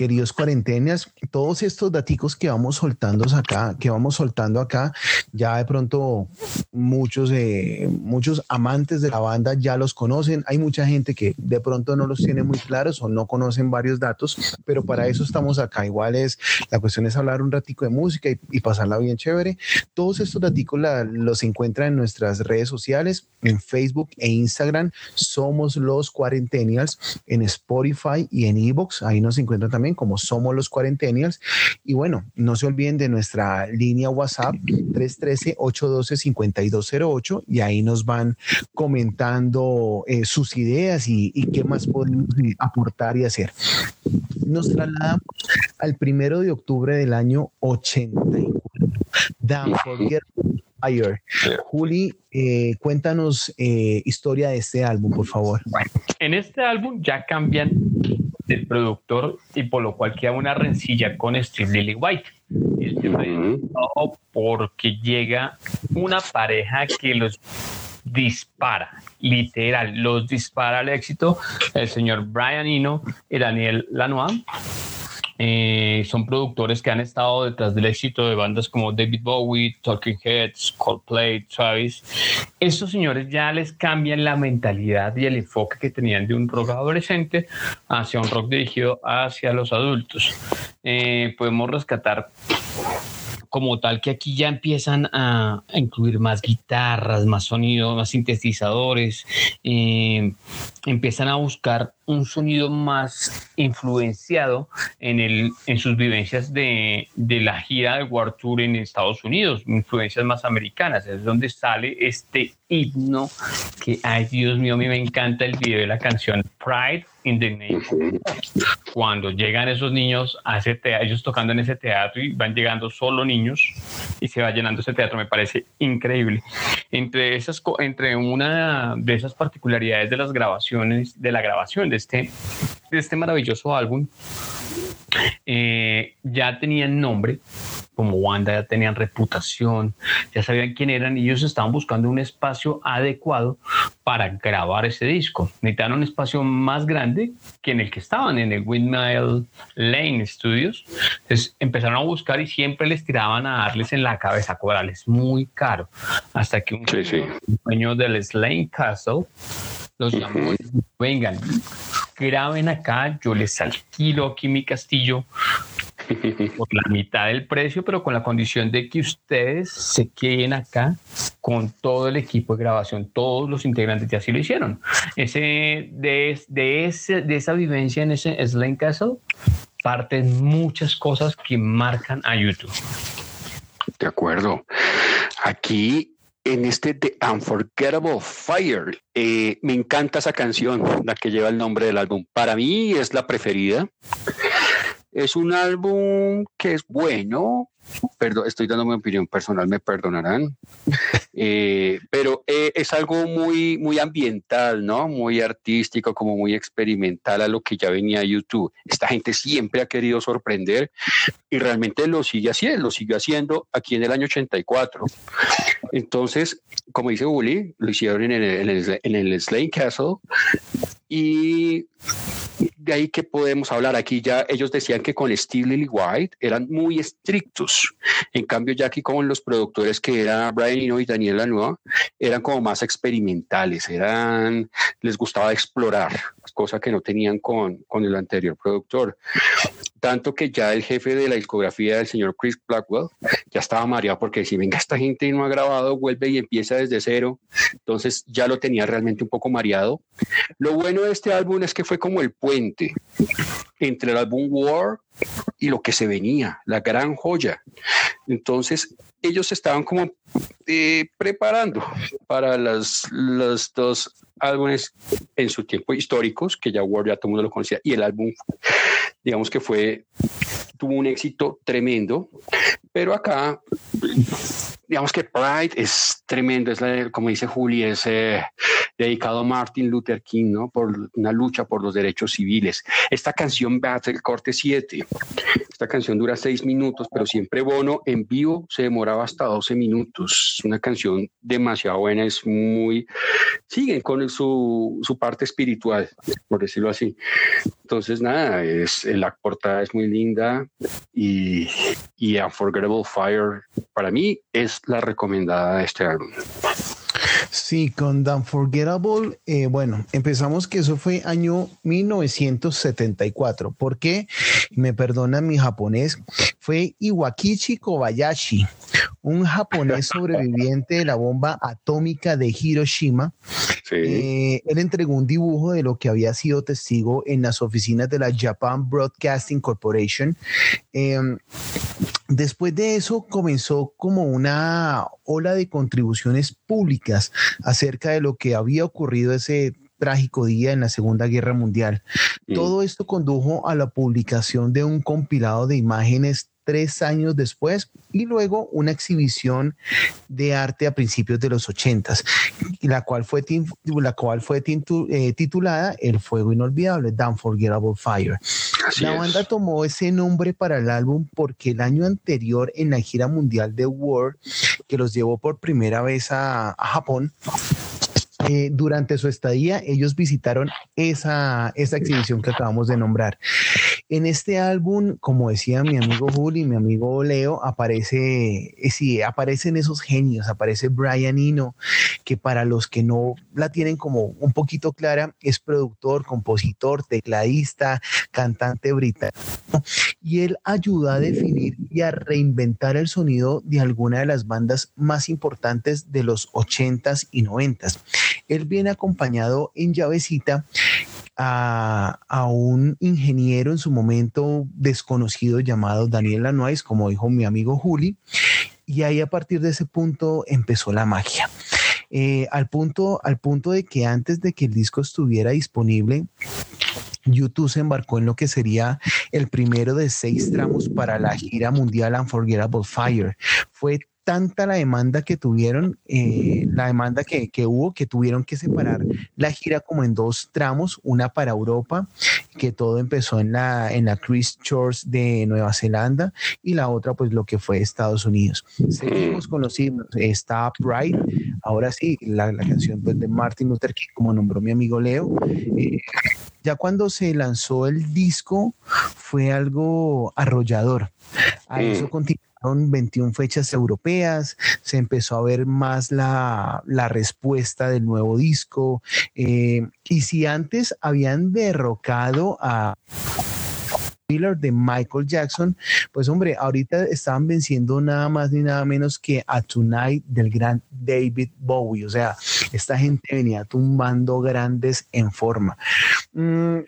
queridos cuarentenas, todos estos daticos que vamos soltando acá, que vamos soltando acá, ya de pronto muchos, eh, muchos amantes de la banda ya los conocen. Hay mucha gente que de pronto no los tiene muy claros o no conocen varios datos, pero para eso estamos acá. Igual es, la cuestión es hablar un ratico de música y, pasarla bien chévere. Todos estos daticos los encuentran en nuestras redes sociales, en Facebook e Instagram. Somos los Cuarentenials, en Spotify y en Evox. Ahí nos encuentran también como somos los cuarentenials. Y bueno, no se olviden de nuestra línea WhatsApp 313-812-5208 y ahí nos van comentando eh, sus ideas y, qué más podemos eh, aportar y hacer. Nos trasladamos al primero de octubre del año 84. Dan Fire. Juli, eh, cuéntanos historia de este álbum, por favor. En este álbum ya cambian del productor y por lo cual queda una rencilla con Steve Lily White. porque llega una pareja que los dispara, literal, los dispara al éxito, el señor Brian Eno y Daniel Lanois eh, son productores que han estado detrás del éxito de bandas como David Bowie, Talking Heads, Coldplay, Travis. Estos señores ya les cambian la mentalidad y el enfoque que tenían de un rock adolescente hacia un rock dirigido hacia los adultos. Eh, podemos rescatar como tal que aquí ya empiezan a, incluir más guitarras, más sonidos, más sintetizadores, eh, empiezan a buscar un sonido más influenciado en, el, en sus vivencias de, de la gira de War Tour en Estados Unidos, influencias más americanas, es donde sale este himno que, ay Dios mío, a mí me encanta el video de la canción Pride in the Name. Cuando llegan esos niños a ese teatro, ellos tocando en ese teatro y van llegando solo niños y se va llenando ese teatro, me parece increíble. Entre, esas, entre una de esas particularidades de las grabaciones, de la grabación de este, de este maravilloso álbum, eh, ya tenían nombre, como Wanda, ya tenían reputación, ya sabían quién eran y ellos estaban buscando un espacio adecuado para grabar ese disco. Necesitaban un espacio más grande que en el que estaban, en el Windmill Lane Studios. Entonces empezaron a buscar y siempre les tiraban a darles en la cabeza, cobrarles muy caro, hasta que un dueño del Slane Castle los llamó vengan, graben acá, yo les alquilo aquí mi castillo [laughs] por la mitad del precio, pero con la condición de que ustedes se queden acá con todo el equipo de grabación, todos los integrantes, y así lo hicieron. Ese, de, de, ese, de esa vivencia en ese Slane Castle parten muchas cosas que marcan a YouTube. De acuerdo. Aquí en este The Unforgettable Fire. Eh, me encanta esa canción, la que lleva el nombre del álbum. Para mí es la preferida. Es un álbum que es bueno, perdón, estoy dando mi opinión personal, me perdonarán, [laughs] eh, pero eh, es algo muy, muy ambiental, ¿no? Muy artístico, como muy experimental a lo que ya venía YouTube. Esta gente siempre ha querido sorprender y realmente lo sigue haciendo, lo sigue haciendo aquí en el año 84. Entonces, como dice Uli, lo hicieron en el, en el, Slane Castle y de ahí que podemos hablar. Aquí ya ellos decían que con Steve Lily White eran muy estrictos. En cambio ya aquí con los productores que eran Brian Eno y Daniel Lanois eran como más experimentales. Eran les gustaba explorar cosa que no tenían con, con el anterior productor tanto que ya el jefe de la discografía del señor Chris Blackwell ya estaba mareado porque si venga esta gente no ha grabado, vuelve y empieza desde cero, entonces ya lo tenía realmente un poco mareado. Lo bueno de este álbum es que fue como el puente entre el álbum War y lo que se venía, la gran joya. Entonces, ellos estaban como eh, preparando para las, los dos álbumes en su tiempo históricos, que ya War ya todo el mundo lo conocía, y el álbum, digamos que fue, tuvo un éxito tremendo, pero acá digamos que Pride es tremendo, es como dice Juli, es eh, dedicado a Martin Luther King, ¿no? Por una lucha por los derechos civiles. Esta canción Battle Corte 7, esta canción dura seis minutos, pero siempre Bono en vivo se demoraba hasta 12 minutos. Es una canción demasiado buena, es muy... Siguen con su, su parte espiritual, por decirlo así. Entonces, nada, es, la portada es muy linda y, y Unforgettable Fire para mí es la recomendada de este álbum. Sí, con The Unforgettable, eh, bueno, empezamos que eso fue año 1974. ¿Por qué? Me perdona mi japonés. Fue Iwakichi Kobayashi, un japonés [laughs] sobreviviente de la bomba atómica de Hiroshima. Eh, él entregó un dibujo de lo que había sido testigo en las oficinas de la Japan Broadcasting Corporation. Em, Después de eso comenzó como una ola de contribuciones públicas acerca de lo que había ocurrido ese trágico día en la Segunda Guerra Mundial. Mm. Todo esto condujo a la publicación de un compilado de imágenes tres años después y luego una exhibición de arte a principios de los ochentas, la cual fue, la cual fue eh, titulada El Fuego Inolvidable, The Unforgettable Fire. la banda tomó ese nombre para el álbum porque el año anterior en la gira mundial de War, que los llevó por primera vez a, a Japón, eh, durante su estadía, ellos visitaron esa, esa exhibición que acabamos de nombrar. En este álbum, como decía mi amigo Juli, mi amigo Leo, aparece, eh, sí, aparecen esos genios, aparece Brian Eno, que para los que no la tienen como un poquito clara, es productor, compositor, tecladista, cantante británico, y él ayuda a definir y a reinventar el sonido de alguna de las bandas más importantes de los 80s y 90s. Él viene acompañado en llavecita a, un ingeniero en su momento desconocido llamado Daniel Lanois, como dijo mi amigo Juli, y ahí a partir de ese punto empezó la magia. Eh, al, punto, al punto de que antes de que el disco estuviera disponible, YouTube se embarcó en lo que sería el primero de seis tramos para la gira mundial Unforgettable Fire. Fue tanta la demanda que tuvieron, eh, la demanda que, hubo, que tuvieron que separar la gira como en dos tramos, una para Europa, que todo empezó en la, en la Christchurch de Nueva Zelanda, y la otra, pues lo que fue Estados Unidos. Seguimos con los himnos, está Pride, ahora sí, la, canción pues, de Martin Luther King, como nombró mi amigo Leo. Eh, ya cuando se lanzó el disco fue algo arrollador. A eso continuó 21 fechas europeas, se empezó a ver más la, respuesta del nuevo disco. Eh, y si antes habían derrocado a de Michael Jackson, pues hombre, ahorita estaban venciendo nada más ni nada menos que a Tonight del gran David Bowie. O sea, esta gente venía tumbando grandes en forma. Mm,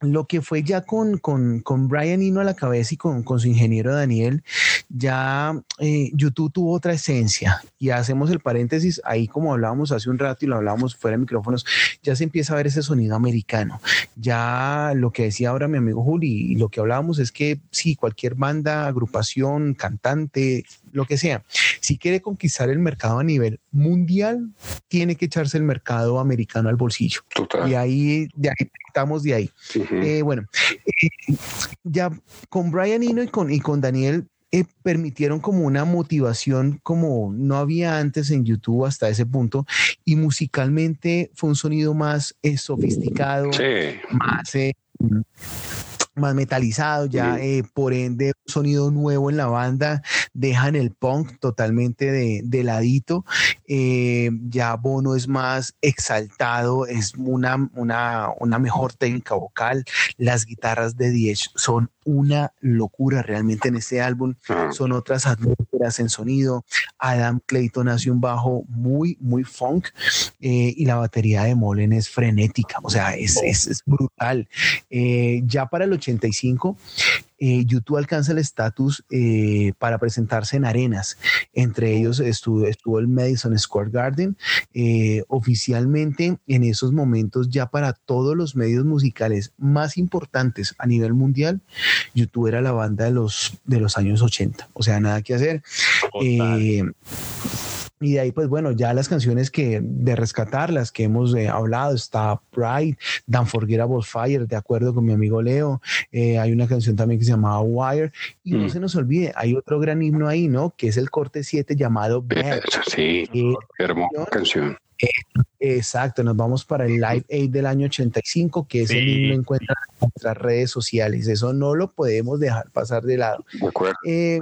lo que fue ya con, con, con Brian Eno a la cabeza y con, con su ingeniero Daniel, ya eh, YouTube tuvo otra esencia y hacemos el paréntesis ahí como hablábamos hace un rato y lo hablábamos fuera de micrófonos, ya se empieza a ver ese sonido americano. Ya lo que decía ahora mi amigo Juli y lo que hablábamos es que sí, cualquier banda, agrupación, cantante, lo que sea, si quiere conquistar el mercado a nivel mundial, tiene que echarse el mercado americano al bolsillo. Y ahí, de ahí estamos de ahí. Eh, bueno, eh, ya con Brian Eno y con, y con Daniel eh, permitieron como una motivación como no había antes en YouTube hasta ese punto y musicalmente fue un sonido más sofisticado, más más metalizado, ya eh, por ende un sonido nuevo en la banda, dejan el punk totalmente de, ladito, eh, ya Bono es más exaltado, es una, una, una mejor técnica vocal, las guitarras de Diez son una locura realmente en este álbum, ah. son otras atmósferas en sonido, Adam Clayton hace un bajo muy, muy funk eh, y la batería de Molen es frenética, o sea, es, es, brutal. ya para el 85, eh, YouTube alcanza el estatus eh, para presentarse en arenas. Entre ellos estuvo, estuvo el Madison Square Garden. Eh, oficialmente, en esos momentos, ya para todos los medios musicales más importantes a nivel mundial, YouTube era la banda de los, de los años 80. O sea, nada que hacer. Y de ahí, pues bueno, ya las canciones que de rescatar, las que hemos eh, hablado, está Pride, Dan Forgettable Fire, de acuerdo con mi amigo Leo. Eh, hay una canción también que se llamaba Wire. Y no mm. se nos olvide, hay otro gran himno ahí, ¿no? Que es el corte 7 llamado Bad. Sí, hermosa canción. Exacto, nos vamos para el Live Aid del año 85, que es el himno encuentra en nuestras redes sociales. Eso no lo podemos dejar pasar de lado. De acuerdo. Eh,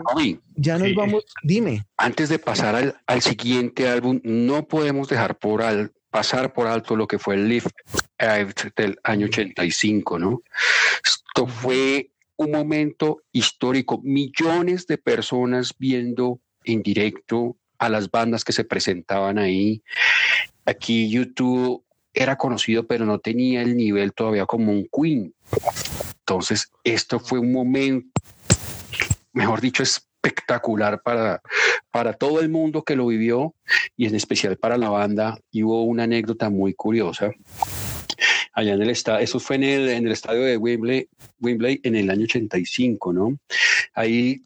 ya nos vamos, dime. Antes de pasar al, al, siguiente álbum, no podemos dejar por al, pasar por alto lo que fue el Live Aid del año 85, ¿no? Esto fue un momento histórico, millones de personas viendo en directo a las bandas que se presentaban ahí. Aquí YouTube era conocido, pero no tenía el nivel todavía como un Queen. Entonces, esto fue un momento, mejor dicho, espectacular para, para todo el mundo que lo vivió y en especial para la banda. Y hubo una anécdota muy curiosa allá en el estadio, eso fue en el, en el estadio de Wembley, Wembley en el año 85, ¿no? Ahí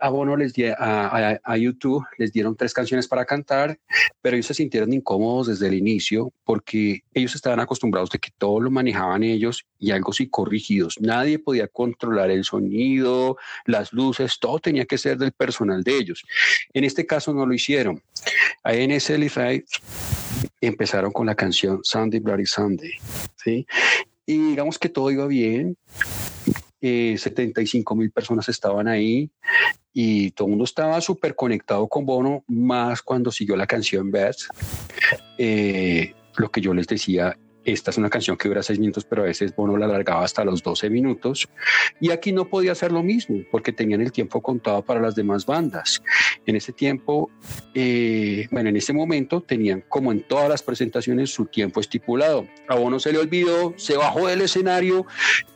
a Bono les a, a, YouTube les dieron tres canciones para cantar, pero ellos se sintieron incómodos desde el inicio porque ellos estaban acostumbrados de que todo lo manejaban ellos y algo sí corrigidos. Nadie podía controlar el sonido, las luces, todo tenía que ser del personal de ellos. En este caso no lo hicieron. Ahí en ese empezaron con la canción Sunday Bloody Sunday. Y digamos que todo iba bien. 75 eh, mil personas estaban ahí y todo el mundo estaba súper conectado con Bono, más cuando siguió la canción Beth. Eh, lo que yo les decía esta es una canción que dura seis minutos, pero a veces Bono la alargaba hasta los 12 minutos. Y aquí no podía hacer lo mismo, porque tenían el tiempo contado para las demás bandas. En ese tiempo, eh, bueno, en ese momento tenían, como en todas las presentaciones, su tiempo estipulado. A Bono se le olvidó, se bajó del escenario,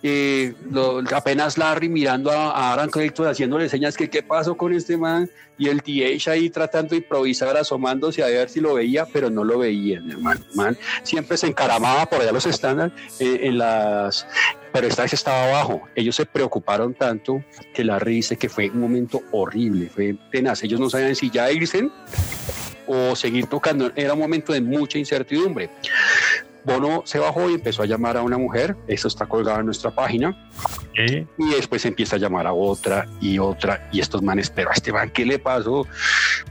eh, apenas Larry mirando a, a Aaron Clayton haciéndole señas que qué pasó con este man y el DH ahí tratando de improvisar, asomándose a ver si lo veía, pero no lo veía, hermano. Man, siempre se encaramaba por allá los estándares eh, en las pero esta vez estaba abajo. Ellos se preocuparon tanto que la dice que fue un momento horrible, fue tenaz. Ellos no sabían si ya irse o seguir tocando. Era un momento de mucha incertidumbre. Bono se bajó y empezó a llamar a una mujer, eso está colgado en nuestra página, y después empieza a llamar a otra y otra, y estos manes, pero a este man, ¿qué le pasó?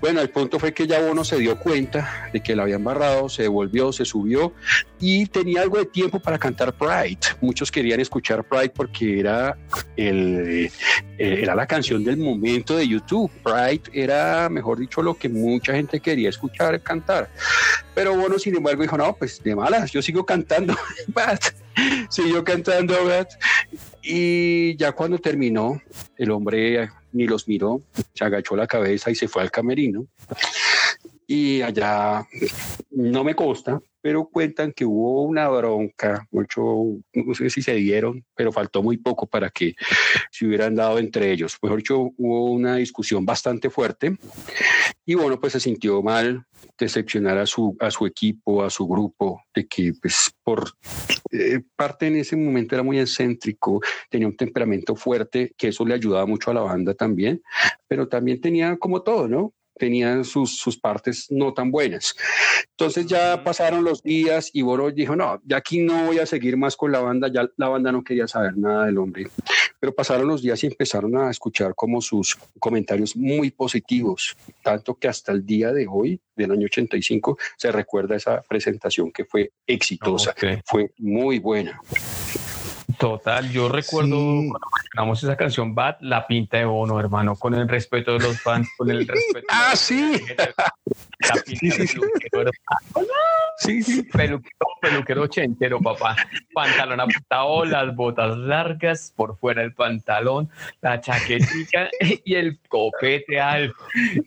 Bueno, el punto fue que ya Bono se dio cuenta de que la habían barrado, se devolvió, se subió y tenía algo de tiempo para cantar Pride. Muchos querían escuchar Pride porque era, el, eh, era la canción del momento de YouTube. Pride era, mejor dicho, lo que mucha gente quería escuchar cantar. Pero Bono, sin embargo, dijo, no, pues de malas, yo sigo cantando. [laughs] Siguió cantando, Y ya cuando terminó, el hombre ni los miró, se agachó la cabeza y se fue al camerino. Y allá no me consta, pero cuentan que hubo una bronca, mucho, no sé si se dieron, pero faltó muy poco para que se hubieran dado entre ellos. Mejor dicho, hubo una discusión bastante fuerte y bueno, pues se sintió mal decepcionar a su, a su equipo, a su grupo, de que pues por eh, parte en ese momento era muy excéntrico, tenía un temperamento fuerte, que eso le ayudaba mucho a la banda también, pero también tenía como todo, ¿no? Tenían sus, sus partes no tan buenas. Entonces ya pasaron los días y Boro dijo, no, ya aquí no voy a seguir más con la banda, ya la banda no quería saber nada del hombre. Pero pasaron los días y empezaron a escuchar como sus comentarios muy positivos, tanto que hasta el día de hoy, del año 85, se recuerda esa presentación que fue exitosa, fue muy buena. Total, yo recuerdo cuando mencionamos esa canción Bad, la pinta de Bono, hermano, con el respeto de los fans, con el respeto. [laughs] ah, sí. La pinta de peluquero, Sí, sí. Peluquero, peluquero ochentero, papá. Pantalón apretado, las botas largas por fuera del pantalón, la chaquetita [laughs] y el copete alto.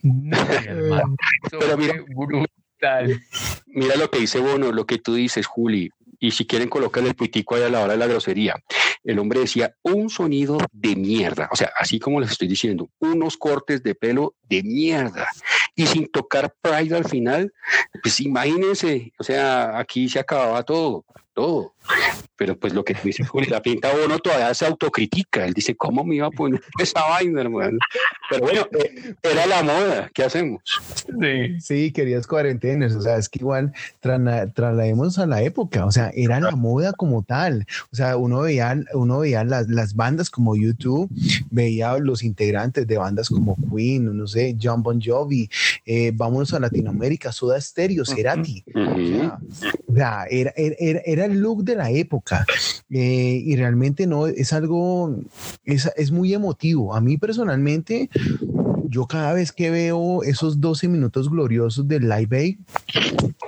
No, hermano. Pero mira, brutal. Mira lo que dice Bono, lo que tú dices, Juli y si quieren colocar el pitico ahí a la hora de la grosería. El hombre decía un sonido de mierda, o sea, así como les estoy diciendo, unos cortes de pelo de mierda y sin tocar Pride al final, pues imagínense, o sea, aquí se acababa todo, todo. Pero pues lo que dice Juli, la pinta uno todavía se autocritica. Él dice, ¿cómo me iba a poner [laughs] esa vaina, hermano? Pero bueno, eh, era la moda. ¿Qué hacemos? Sí, sí querías cuarentenas. O sea, es que igual traslademos a la época. O sea, era la moda como tal. O sea, uno veía, uno veía las, las bandas como YouTube, veía los integrantes de bandas como Queen, no sé, John Bon Jovi, eh, vámonos a Latinoamérica, Soda Stereo, Cerati. o sea, era, era, era el look de la época eh, y realmente no es algo, es, es muy emotivo. A mí personalmente, yo cada vez que veo esos 12 minutos gloriosos del Live Aid,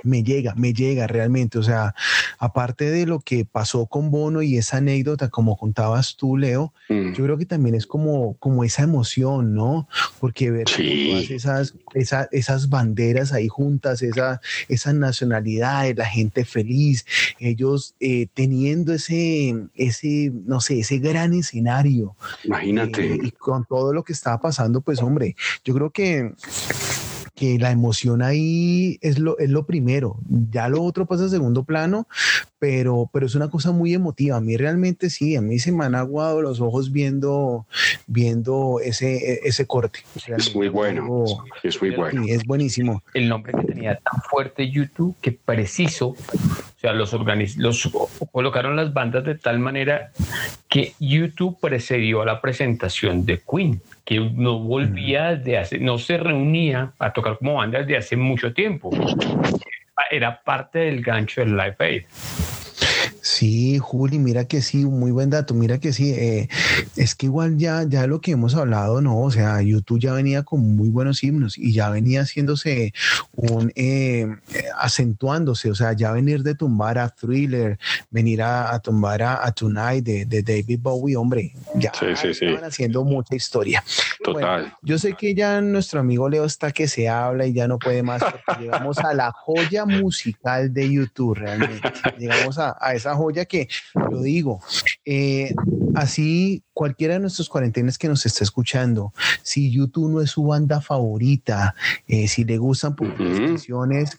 me llega, me llega realmente. O sea, aparte de lo que pasó con Bono y esa anécdota, como contabas tú, Leo, mm. yo creo que también es como, como esa emoción, ¿no? Porque ver todas esas, esas, esas banderas ahí juntas, esa, esas nacionalidades, la gente feliz, ellos eh, teniendo ese, ese, no sé, ese gran escenario. Imagínate. Eh, y con todo lo que estaba pasando, pues hombre, yo creo que que la emoción ahí es lo, es lo primero, ya lo otro pasa a segundo plano, pero, pero es una cosa muy emotiva. A mí realmente sí, a mí se me han aguado los ojos viendo, viendo ese, ese corte. es muy bueno, es muy bueno. es buenísimo. El nombre que tenía tan fuerte YouTube que preciso, o sea, los, los colocaron las bandas de tal manera que YouTube precedió a la presentación de Queen que no volvía de hace, no se reunía a tocar como banda desde hace mucho tiempo. Era parte del gancho del Live Aid. Sí, Juli, mira que sí, muy buen dato, mira que sí, eh, es que igual ya, ya lo que hemos hablado, no, o sea, YouTube ya venía con muy buenos himnos y ya venía haciéndose un, eh, acentuándose, o sea, ya venir de tumbar a Thriller, venir a, tumbar a, Tonight de, David Bowie, hombre, ya sí, estaban haciendo mucha historia. Total. yo sé que ya nuestro amigo Leo está que se habla y ya no puede más, porque llegamos a la joya musical de YouTube realmente, [laughs] llegamos a, a esa joya que, lo digo, eh, así cualquiera de nuestros cuarentenas que nos está escuchando, si YouTube no es su banda favorita, eh, si le gustan por canciones,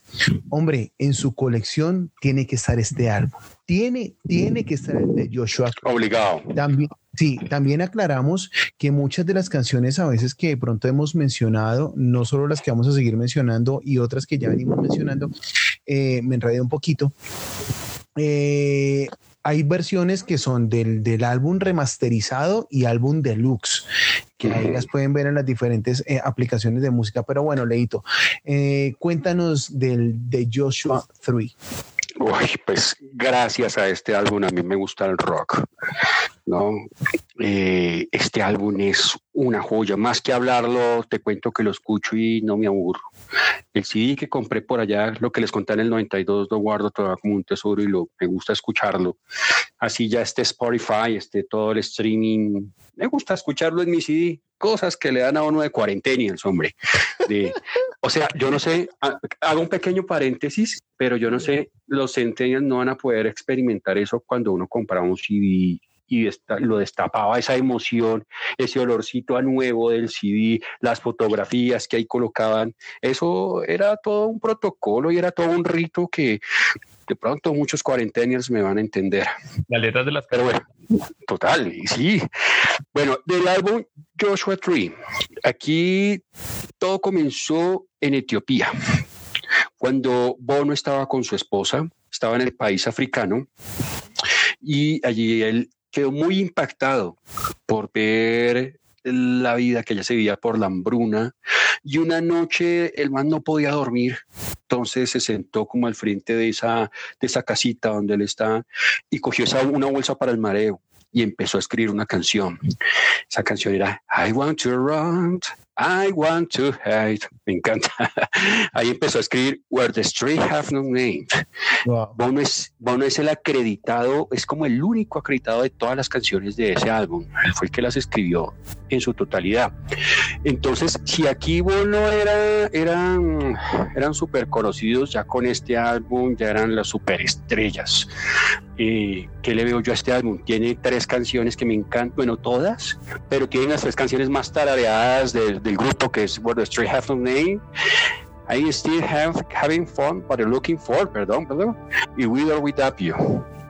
hombre, en su colección tiene que estar este álbum. Tiene, tiene que estar el de Joshua. Obligado. También, sí, también aclaramos que muchas de las canciones a veces que de pronto hemos mencionado, no solo las que vamos a seguir mencionando y otras que ya venimos mencionando, eh, me enredé un poquito, eh, hay versiones que son del, del, álbum remasterizado y álbum deluxe, que ahí las pueden ver en las diferentes eh, aplicaciones de música. Pero bueno, Leito, eh, cuéntanos del de Joshua 3. Uy, pues gracias a este álbum a mí me gusta el rock, ¿no? Eh, este álbum es una joya, más que hablarlo, te cuento que lo escucho y no me aburro. El CD que compré por allá, lo que les conté en el 92, lo guardo todavía como un tesoro y lo, me gusta escucharlo. Así ya este Spotify, este todo el streaming, me gusta escucharlo en mi CD, cosas que le dan a uno de cuarentenials, hombre, O sea, yo no sé, hago un pequeño paréntesis, pero yo no sé, los centennials no van a poder experimentar eso cuando uno compra un CD y lo destapaba esa emoción, ese olorcito a nuevo del CD, las fotografías que ahí colocaban. Eso era todo un protocolo y era todo un rito que de pronto muchos cuarentenials me van a entender. Las letras de las... Pero bueno, total, sí. Bueno, del álbum Joshua Tree, aquí todo comenzó en Etiopía, cuando Bono estaba con su esposa, estaba en el país africano y allí él quedó muy impactado por ver la vida que ella se vivía por la hambruna y una noche el man no podía dormir entonces se sentó como al frente de esa, de esa casita donde él está y cogió esa, una bolsa para el mareo y empezó a escribir una canción. Esa canción era I want to run, I want to hide. Me encanta. [laughs] Ahí empezó a escribir Where the Street Have No Name. Bono, es, Bono es el acreditado, es como el único acreditado de todas las canciones de ese álbum. Él fue el que las escribió en su totalidad. Entonces, si aquí Bono era, eran, eran súper conocidos, ya con este álbum ya eran las superestrellas. Eh, ¿Qué le veo yo a este álbum? Tiene tres canciones que me encantan, bueno, todas, pero tiene las tres canciones más tarareadas del del grupo que es the Street Have No Name. I still have having fun, but looking for, perdón, perdón, y With or Without You.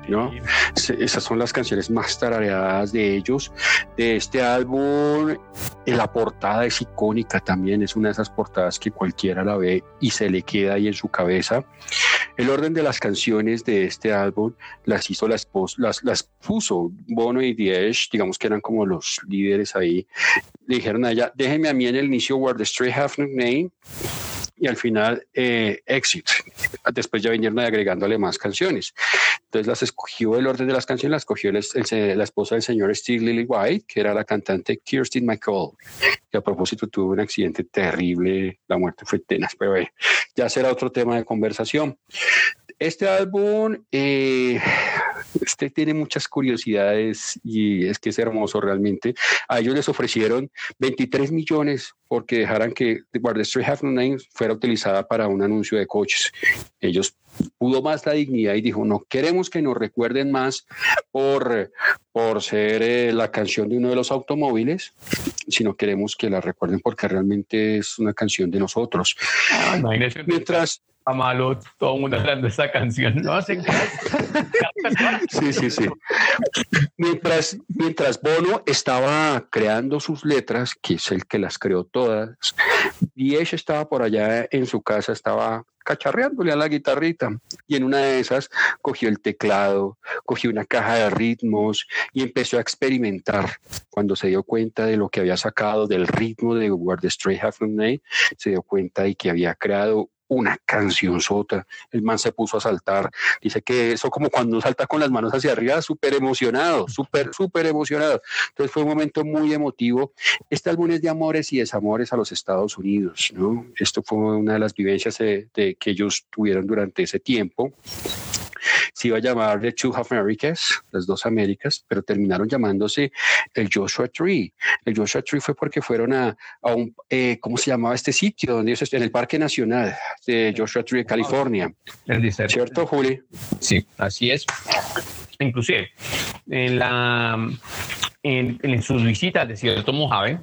¿No? Esas son las canciones más tarareadas de ellos, de este álbum. La portada es icónica también, es una de esas portadas que cualquiera la ve y se le queda ahí en su cabeza. El orden de las canciones de este álbum las hizo la esposa, las, las puso Bono y Diez, digamos que eran como los líderes ahí. Le dijeron a ella, déjenme a mí en el inicio Where the Street Have No Name y al final eh, Exit. Después ya vinieron agregándole más canciones. Entonces las escogió el orden de las canciones, las escogió la esposa del señor Steve Lily White, que era la cantante Kirsten McCall, que a propósito tuvo un accidente terrible, la muerte fue tenaz, pero ya será otro tema de conversación. Este álbum, eh, este tiene muchas curiosidades y es que es hermoso realmente. A ellos les ofrecieron 23 millones porque dejaran que The Street Have No Name fuera utilizada para un anuncio de coches. Ellos pudo más la dignidad y dijo, no queremos que nos recuerden más por, por ser eh, la canción de uno de los automóviles, sino queremos que la recuerden porque realmente es una canción de nosotros. Mientras a malo todo el mundo hablando de esa canción. No hacen Sí, sí, sí. Mientras, mientras Bono estaba creando sus letras, que es el que las creó todas, ella estaba por allá en su casa, estaba cacharreándole a la guitarrita y en una de esas cogió el teclado, cogió una caja de ritmos y empezó a experimentar. Cuando se dio cuenta de lo que había sacado del ritmo de Where the Stray Have No se dio cuenta de que había creado una canción sota. El man se puso a saltar. Dice que eso como cuando salta con las manos hacia arriba, súper emocionado, súper, súper emocionado. Entonces fue un momento muy emotivo. Este álbum es de amores y desamores a los Estados Unidos, ¿no? Esto fue una de las vivencias de que ellos tuvieron durante ese tiempo se iba a llamar The Two Half Americas, las dos Américas, pero terminaron llamándose el Joshua Tree. El Joshua Tree fue porque fueron a, un, eh, ¿cómo se llamaba este sitio? Donde ellos, en el Parque Nacional de Joshua Tree, California. El ¿Cierto, Juli? Sí, así es. Inclusive, en, la, en, en sus visitas de Cierto Mojave,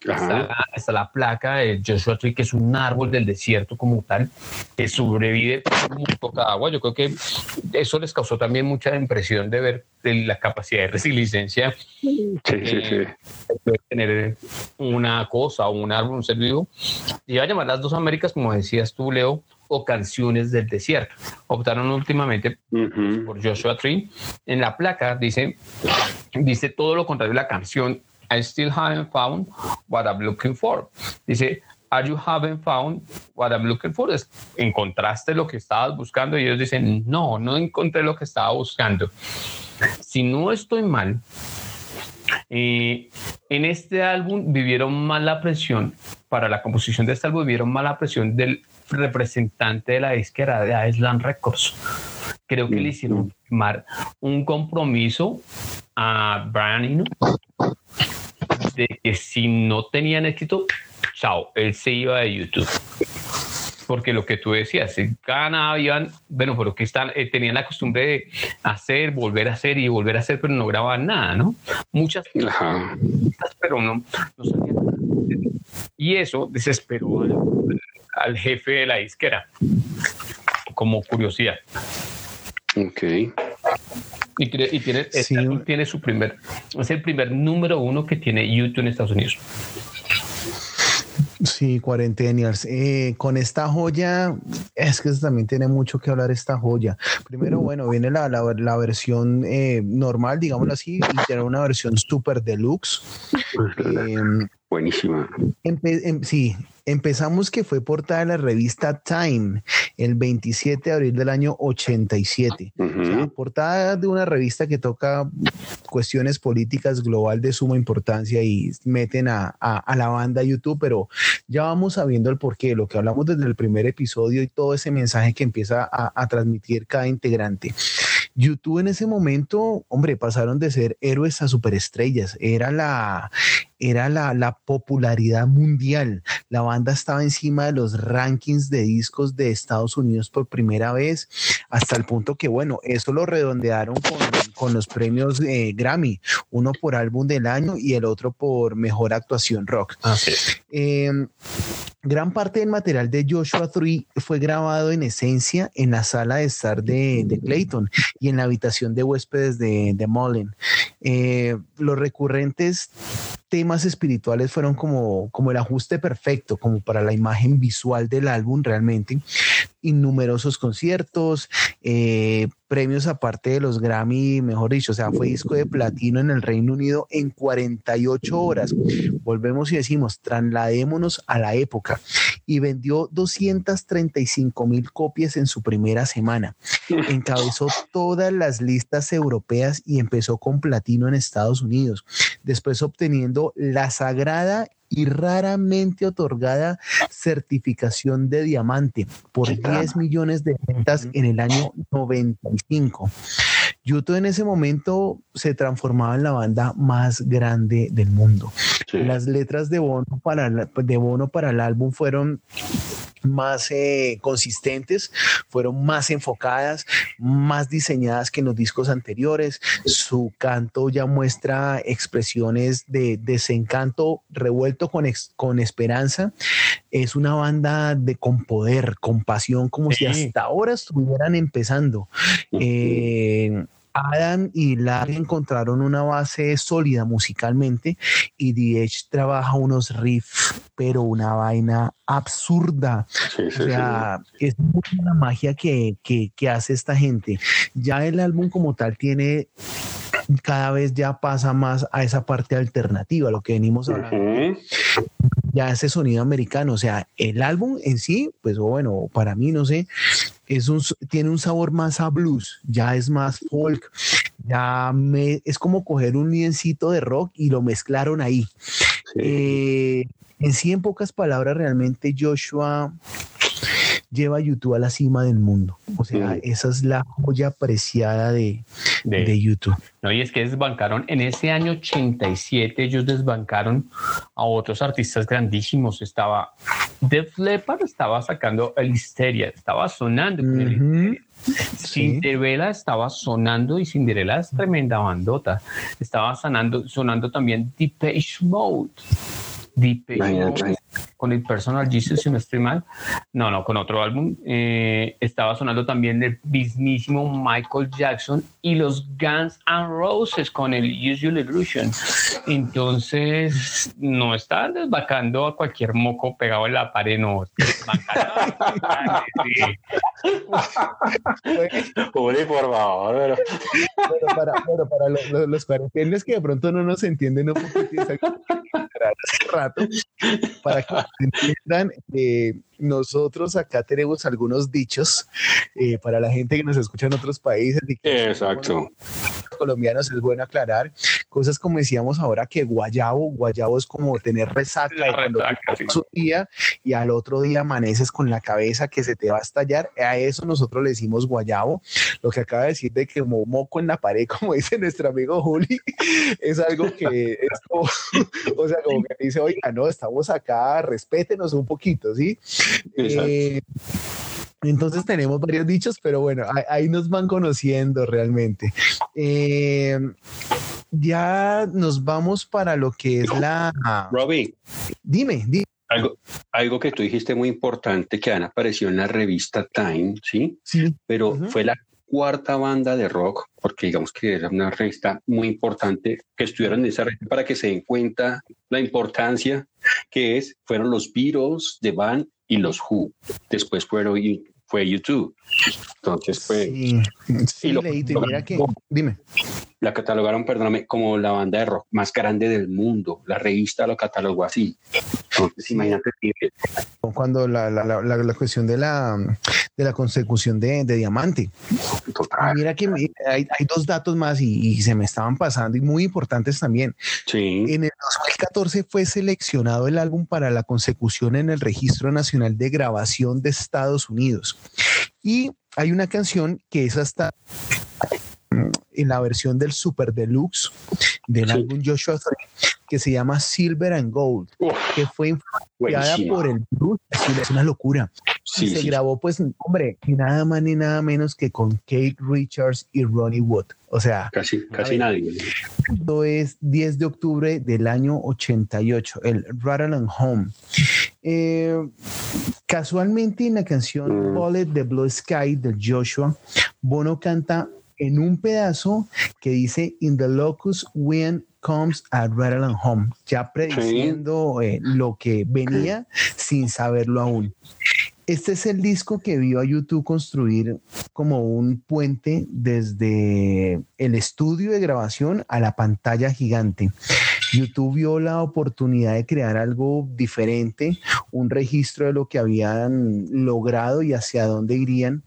Está la, placa de Joshua Tree, que es un árbol del desierto como tal, que sobrevive muy poca agua. Yo creo que eso les causó también mucha impresión de ver la capacidad de resiliencia sí, sí, sí. puede tener una cosa o un árbol, un ser vivo. Y a llamar las dos Américas, como decías tú, Leo, o canciones del desierto. Optaron últimamente por Joshua Tree. En la placa dice, dice todo lo contrario la canción I still haven't found what I'm looking for. Dice, Are you haven't found what I'm looking for? ¿Encontraste lo que estabas buscando? Y ellos dicen, no, no encontré lo que estaba buscando. Si no estoy mal, eh, en este álbum vivieron mala presión, para la composición de este álbum vivieron mala presión del representante de la izquierda de Island Records. Creo que le hicieron firmar un compromiso a Brian Eno de que si no tenían éxito, chao, él se iba de YouTube. porque lo que tú decías, cada habían, bueno, pero que están, eh, tenían la costumbre de hacer, volver a hacer y volver a hacer, pero no grababan nada, ¿no? Muchas, pero no, no salían Y eso desesperó al, jefe de la disquera, como curiosidad. Ok. Y, tiene, tiene su primer, es el primer número uno que tiene YouTube en Estados Unidos. Sí, Cuarentenials. Eh, con esta joya, es que también tiene mucho que hablar esta joya. Primero, bueno, viene la, la, versión eh, normal, digámoslo así, y tiene una versión super deluxe. Eh, Buenísima. Em, sí, empezamos que fue portada de la revista Time el 27 de abril del año 87. portada de una revista que toca cuestiones políticas global de suma importancia y meten a, la banda YouTube, pero ya vamos sabiendo el porqué, lo que hablamos desde el primer episodio y todo ese mensaje que empieza a transmitir cada integrante. YouTube en ese momento, hombre, pasaron de ser héroes a superestrellas. Era la, era la, la, popularidad mundial. La banda estaba encima de los rankings de discos de Estados Unidos por primera vez, hasta el punto que, bueno, eso lo redondearon con, con los premios eh, Grammy, uno por álbum del año y el otro por mejor actuación rock. Así em, Gran parte del material de Joshua Tree fue grabado en esencia en la sala de estar de, Clayton y en la habitación de huéspedes de, Mullen. Eh, los recurrentes temas espirituales fueron como, como el ajuste perfecto, como para la imagen visual del álbum realmente. Innumerosos conciertos, eh, premios aparte de los Grammy, mejor dicho, o sea, fue disco de platino en el Reino Unido en 48 horas. Volvemos y decimos, trasladémonos a la época. Y vendió 235 mil copias en su primera semana. Encabezó todas las listas europeas y empezó con platino en Estados Unidos. Después obteniendo la sagrada y raramente otorgada certificación de diamante por 10 millones de ventas en el año 95. YouTube en ese momento se transformaba en la banda más grande del mundo. Las letras de bono para, de bono para el álbum fueron más eh, consistentes, fueron más enfocadas, más diseñadas que en los discos anteriores. Su canto ya muestra expresiones de desencanto revuelto con, con esperanza. Es una banda de con poder, con pasión, como si hasta ahora estuvieran empezando. Eh, Adam y Larry encontraron una base sólida musicalmente y The trabaja unos riffs, pero una vaina absurda. o sea, es una magia que, que, hace esta gente. Ya el álbum como tal tiene cada vez ya pasa más a esa parte alternativa, lo que venimos hablando. Ya ese sonido americano, o sea, el álbum en sí, pues bueno, para mí no sé, es un, tiene un sabor más a blues, ya es más folk, ya me, es como coger un liencito de rock y lo mezclaron ahí. Eh, en sí, en pocas palabras, realmente Joshua lleva a YouTube a la cima del mundo. O sea, esa es la joya apreciada de, de, YouTube. No, y es que desbancaron en ese año 87, ellos desbancaron a otros artistas grandísimos. Estaba Def Leppard, estaba sacando el Histeria, estaba sonando Histeria. Cinderella estaba sonando y Cinderella es tremenda bandota. Estaba sonando, sonando también Deep Page Mode. Con el Personal Jesus, si no estoy mal. No, no, con otro álbum. Eh, estaba sonando también el mismísimo Michael Jackson y los Guns and Roses con el Usual Illusion. Entonces, no estaban desvacando a cualquier moco pegado en la pared, no. Pobre, por favor. Pero, para, para los, los, que de pronto no nos entienden un poco, rato, para que entiendan, eh, nosotros acá tenemos algunos dichos eh, para la gente que nos escucha en otros países. Exacto. Colombianos es bueno aclarar. Cosas como decíamos ahora que guayabo, guayabo es como tener resaca, un día y al otro día amaneces con la cabeza que se te va a estallar. A eso nosotros le decimos guayabo. Lo que acaba de decir de que moco en la pared, [laughs] como dice nuestro amigo Juli, es algo que es como, [laughs] o sea, como que dice, oiga, no, estamos acá, respétenos un poquito, ¿sí? Eh, entonces tenemos varios dichos, pero bueno, ahí, nos van conociendo realmente. Eh, ya nos vamos para lo que es la... Robbie. Dime, dime. Algo, algo que tú dijiste muy importante que han aparecido en la revista Time, ¿sí? Sí. Pero fue la cuarta banda de rock, porque digamos que era una revista muy importante que estuvieron en esa revista para que se den cuenta la importancia que es, fueron los Beatles, The Band y los Who. Después fueron fue YouTube. Entonces fue... Sí, sí lo, mira que... Dime. La catalogaron, perdóname, como la banda de rock más grande del mundo. La revista lo catalogó así. Entonces, imagínate. Cuando la, la, la, la, cuestión de la, de la consecución de, de diamante. Mira que hay, hay, dos datos más y, y, se me estaban pasando y muy importantes también. Sí. En el 2014 fue seleccionado el álbum para la consecución en el Registro Nacional de Grabación de Estados Unidos. Y hay una canción que es hasta en la versión del Super Deluxe del álbum Joshua 3 que se llama Silver and Gold, que fue influenciada por el blues. Es una locura. Sí, se grabó, pues, hombre, nada más ni nada menos que con Kate Richards y Ronnie Wood. O sea, casi, casi nadie. Esto es 10 de octubre del año 88, el Rattle and Home. Eh, casualmente en la canción mm. Bullet the Blue Sky de Joshua, Bono canta en un pedazo que dice In the locus when comes a rattle home, ya prediciendo eh, lo que venía sin saberlo aún. Este es el disco que vio a YouTube construir como un puente desde el estudio de grabación a la pantalla gigante. YouTube vio la oportunidad de crear algo diferente, un registro de lo que habían logrado y hacia dónde irían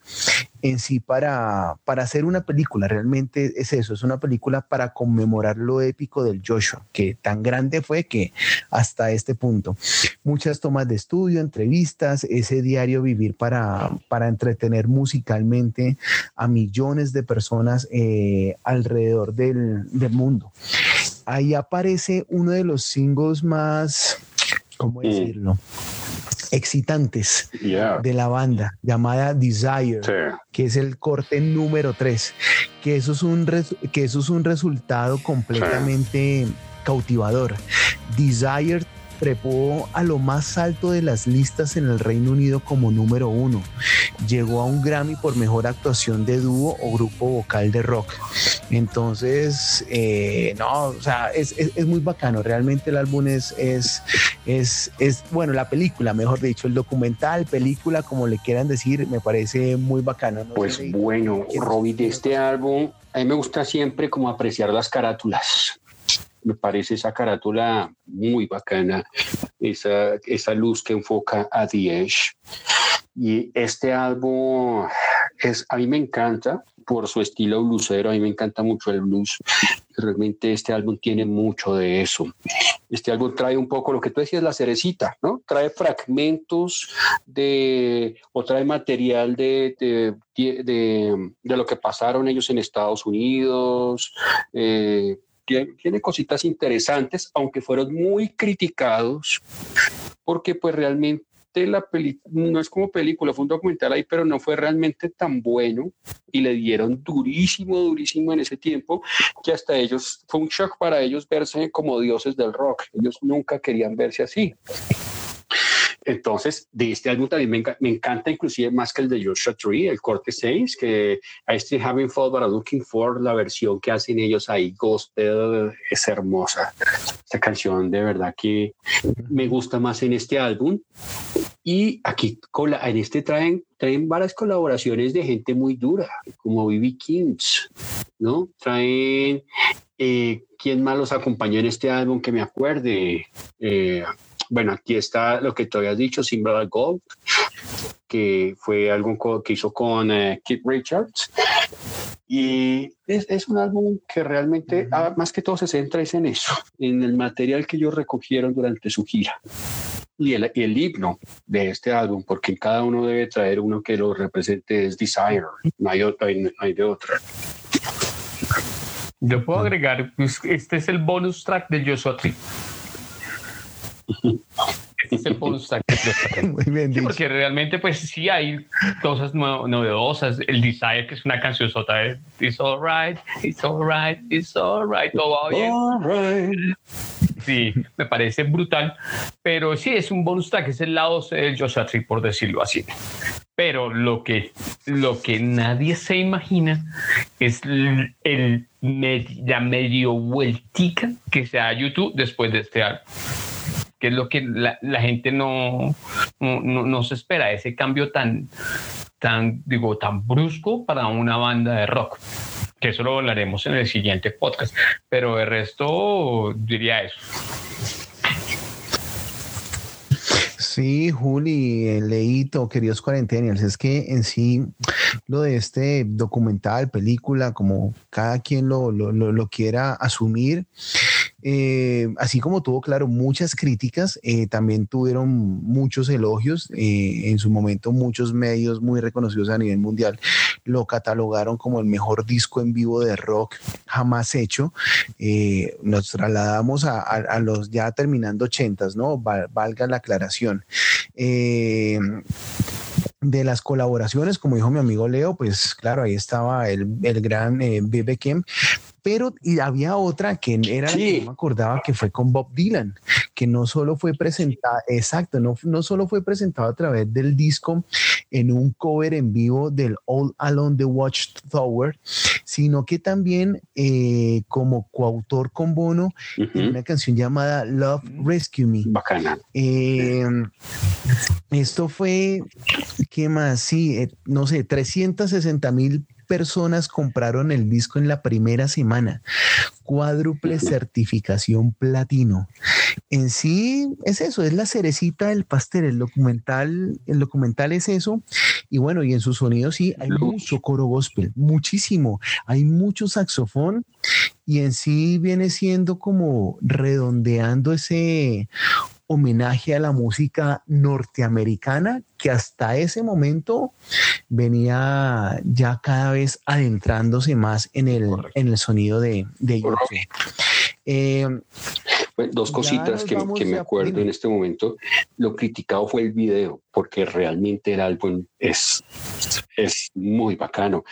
en sí para, para hacer una película. Realmente es eso, es una película para conmemorar lo épico del Joshua, que tan grande fue que hasta este punto. Muchas tomas de estudio, entrevistas, ese diario vivir para, para entretener musicalmente a millones de personas eh, alrededor del, del mundo. Ahí aparece uno de los singles más, ¿cómo decirlo? Excitantes de la banda llamada Desire, que es el corte número 3, que eso es un, que eso es un resultado completamente cautivador. Desire trepó a lo más alto de las listas en el Reino Unido como número uno. Llegó a un Grammy por mejor actuación de dúo o grupo vocal de rock. Entonces, eh, no, o sea, es, es, muy bacano. Realmente el álbum es, es, es, es, bueno, la película, mejor dicho, el documental, película, como le quieran decir, me parece muy bacano. pues bueno, Robbie, de este álbum, a mí me gusta siempre como apreciar las carátulas me parece esa carátula muy bacana, esa, esa luz que enfoca a Edge. Y este álbum es, a mí me encanta por su estilo bluesero, a mí me encanta mucho el blues. Realmente este álbum tiene mucho de eso. Este álbum trae un poco lo que tú decías, la cerecita, ¿no? Trae fragmentos de, o trae material de, de, de, de lo que pasaron ellos en Estados Unidos, eh, tiene, cositas interesantes, aunque fueron muy criticados, porque pues realmente la película, no es como película, fue un documental ahí, pero no fue realmente tan bueno y le dieron durísimo, durísimo en ese tiempo, que hasta ellos, fue un shock para ellos verse como dioses del rock. Ellos nunca querían verse así. Entonces, de este álbum también me, encanta, inclusive más que el de Joshua Tree, el corte 6, que a este Having Fall But Looking For, la versión que hacen ellos ahí, Gospel, es hermosa. Esta canción de verdad que me gusta más en este álbum. Y aquí en este traen, traen varias colaboraciones de gente muy dura, como B.B. Kings, ¿no? Traen, eh, ¿quién más los acompañó en este álbum que me acuerde? Eh, bueno, aquí está lo que tú habías dicho, Simba Gold, que fue algo que hizo con eh, Keith Richards. Y es, un álbum que realmente, ah, más que todo, se centra en eso, en el material que ellos recogieron durante su gira. Y el, el, himno de este álbum, porque cada uno debe traer uno que lo represente, es Desire, no hay, otra, no hay de otra. Yo puedo agregar, pues, este es el bonus track de Joshua Tree. Este es el bonus [laughs] track. Muy bien sí, porque realmente, pues sí hay cosas novedosas. El Desire, que es una canción sota de It's alright, it's alright, it's alright, todo va bien. Sí, me parece brutal. Pero sí, es un bonus track, es el lado del Joshua Tree, por decirlo así. Pero lo que, lo que nadie se imagina es el, la medio vueltica que se da YouTube después de este álbum que es lo que la, gente no, no, no, se espera, ese cambio tan, tan, digo, tan brusco para una banda de rock. Que eso lo hablaremos en el siguiente podcast. Pero de resto, diría eso. Sí, Juli, Leito, queridos cuarentenials, es que en sí lo de este documental, película, como cada quien lo, lo, lo quiera asumir, eh, así como tuvo, claro, muchas críticas, eh, también tuvieron muchos elogios. Eh, en su momento, muchos medios muy reconocidos a nivel mundial lo catalogaron como el mejor disco en vivo de rock jamás hecho. nos trasladamos a, los ya terminando ochentas, ¿no? valga la aclaración. de las colaboraciones, como dijo mi amigo Leo, pues claro, ahí estaba el, el gran eh, Bebe pero y había otra que era que no me acordaba que fue con Bob Dylan, que no solo fue presentada, exacto, no, no solo fue presentado a través del disco en un cover en vivo del All Alone the Watchtower, sino que también eh, como coautor con Bono en una canción llamada Love Rescue Me. Bacana. Eh, esto fue, ¿qué más? Sí, eh, no sé, 360 mil personas compraron el disco en la primera semana. Cuádruple certificación platino. En sí es eso, es la cerecita del pastel. El documental, el documental es eso. Y bueno, y en su sonido sí hay mucho coro gospel, muchísimo. Hay mucho saxofón y en sí viene siendo como redondeando ese homenaje a la música norteamericana que hasta ese momento venía ya cada vez adentrándose más en el, en el sonido de, de eh, dos cositas que, me acuerdo en este momento. Lo criticado fue el video, porque realmente el álbum es, es muy bacano.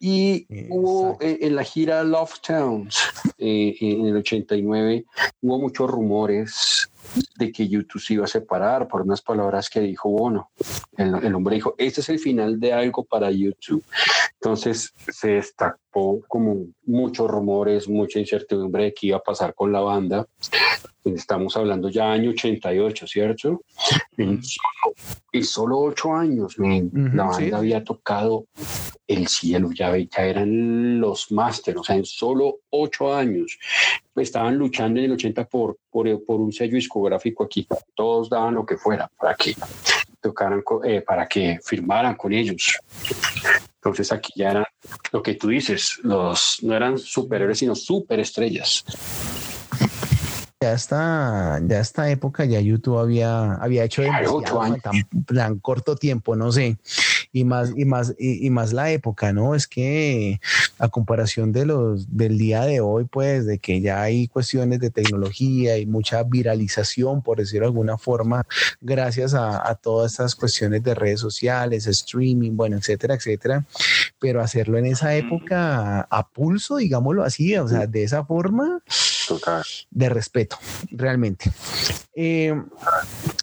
Y hubo en, la gira Love Towns eh, en el 89, hubo muchos rumores de que YouTube se iba a separar por unas palabras que dijo Bono. El, hombre dijo, este es el final de algo para YouTube. Entonces se destacó como muchos rumores, mucha incertidumbre de qué iba a pasar con la banda. Estamos hablando ya año 88, ¿cierto? En solo, en solo ocho años, la banda había tocado el cielo, ya, ya eran los másteres, o sea, en solo ocho años estaban luchando en el 80 por, por, por un sello discográfico aquí. Todos daban lo que fuera para que tocaran, eh, para que firmaran con ellos. Entonces aquí ya era lo que tú dices, los no eran superhéroes, sino superestrellas. Ya esta, ya esta época ya YouTube había, había hecho demasiado tan, tan corto tiempo, no sé, y más, y más, y, más la época, ¿no? Es que a comparación de los del día de hoy, pues, de que ya hay cuestiones de tecnología y mucha viralización, por decirlo de alguna forma, gracias a, a todas estas cuestiones de redes sociales, streaming, bueno, etcétera, etcétera. Pero hacerlo en esa época a pulso, digámoslo así, o sea, de esa forma de respeto, realmente. Eh,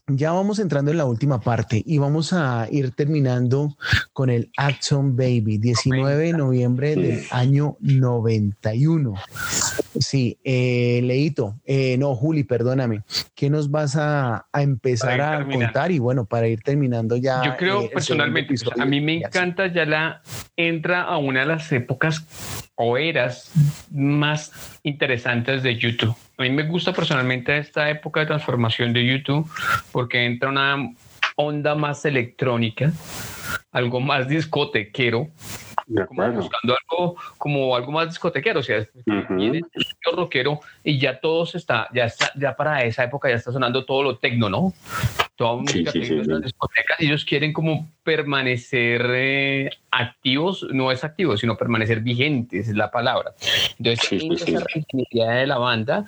ya vamos entrando en la última parte y vamos a ir terminando con el Action Baby, 19 de noviembre del año 91. Sí, eh, Leito, eh, no, Juli, perdóname, ¿qué nos vas a, empezar a contar? Y bueno, para ir terminando ya. Yo creo personalmente, a mí me encanta, ya la entra a una de las épocas o eras más interesantes de YouTube. A mí me gusta personalmente esta época de transformación de YouTube porque entra una onda más electrónica, algo más discotequero como buscando algo como algo más discotequero, o sea, viene el rockero y ya todos está, ya está, ya para esa época ya está sonando todo lo tecno, ¿no? Toda música tecno en las discotecas ellos quieren como permanecer eh, activos, no es activos, sino permanecer vigentes, es la palabra. Entonces, en esa de la banda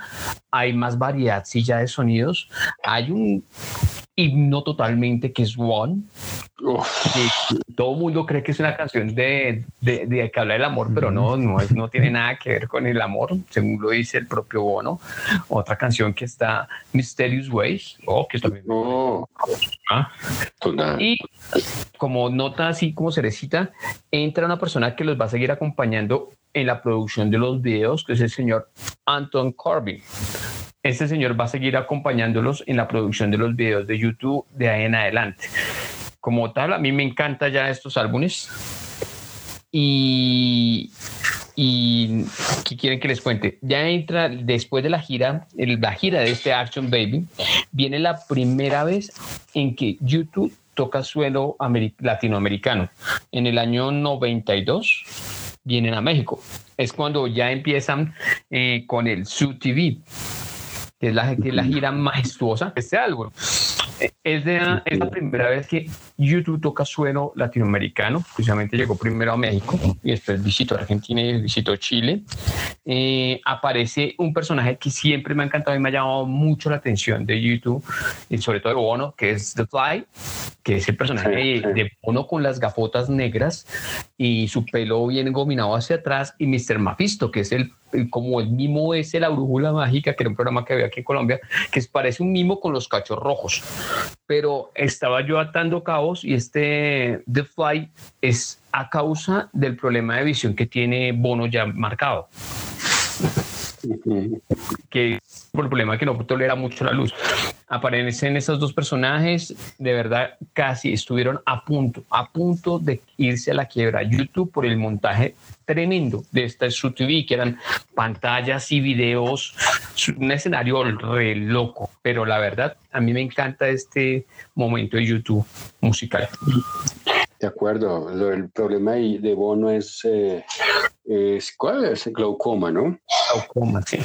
hay más variedad, sí, ya de sonidos. Hay un himno totalmente que es One. todo el mundo cree que es una canción de, de, que habla del amor, pero no, no, es, no tiene nada que ver con el amor, según lo dice el propio Bono. Otra canción que está Mysterious Ways, oh, que también. Ah. Y como nota así como cerecita, entra una persona que los va a seguir acompañando en la producción de los videos, que es el señor Anton Corbin este señor va a seguir acompañándolos en la producción de los videos de YouTube de ahí en adelante. Como tal, a mí me encantan ya estos álbumes. Y, y ¿qué quieren que les cuente? Ya entra después de la gira, la gira de este Action Baby, viene la primera vez en que YouTube toca suelo latinoamericano. En el año 92 vienen a México. Es cuando ya empiezan eh, con el Su TV que es la, que la gira majestuosa de este álbum. Es, de, es la primera vez que YouTube toca suelo latinoamericano. Precisamente llegó primero a México y después visitó Argentina y visitó Chile. Eh, aparece un personaje que siempre me ha encantado y me ha llamado mucho la atención de YouTube, y sobre todo de Bono, que es The Fly, que es el personaje de Bono con las gafotas negras y su pelo bien engominado hacia atrás, y Mr. Mephisto, que es el como el mimo ese, la brújula mágica, que era un programa que había aquí en Colombia, que parece un mimo con los cachos rojos. Pero estaba yo atando cabos y este The Fly es a causa del problema de visión que tiene Bono ya marcado. Que por el problema que no tolera mucho la luz. Aparecen esos dos personajes, de verdad casi estuvieron a punto, a punto de irse a la quiebra. YouTube por el montaje tremendo de esta su TV, que eran pantallas y videos, un escenario re loco, pero la verdad, a mí me encanta este momento de YouTube musical. De acuerdo, el problema de Bono es, eh, es ¿cuál es? Glaucoma, ¿no? Glaucoma, sí.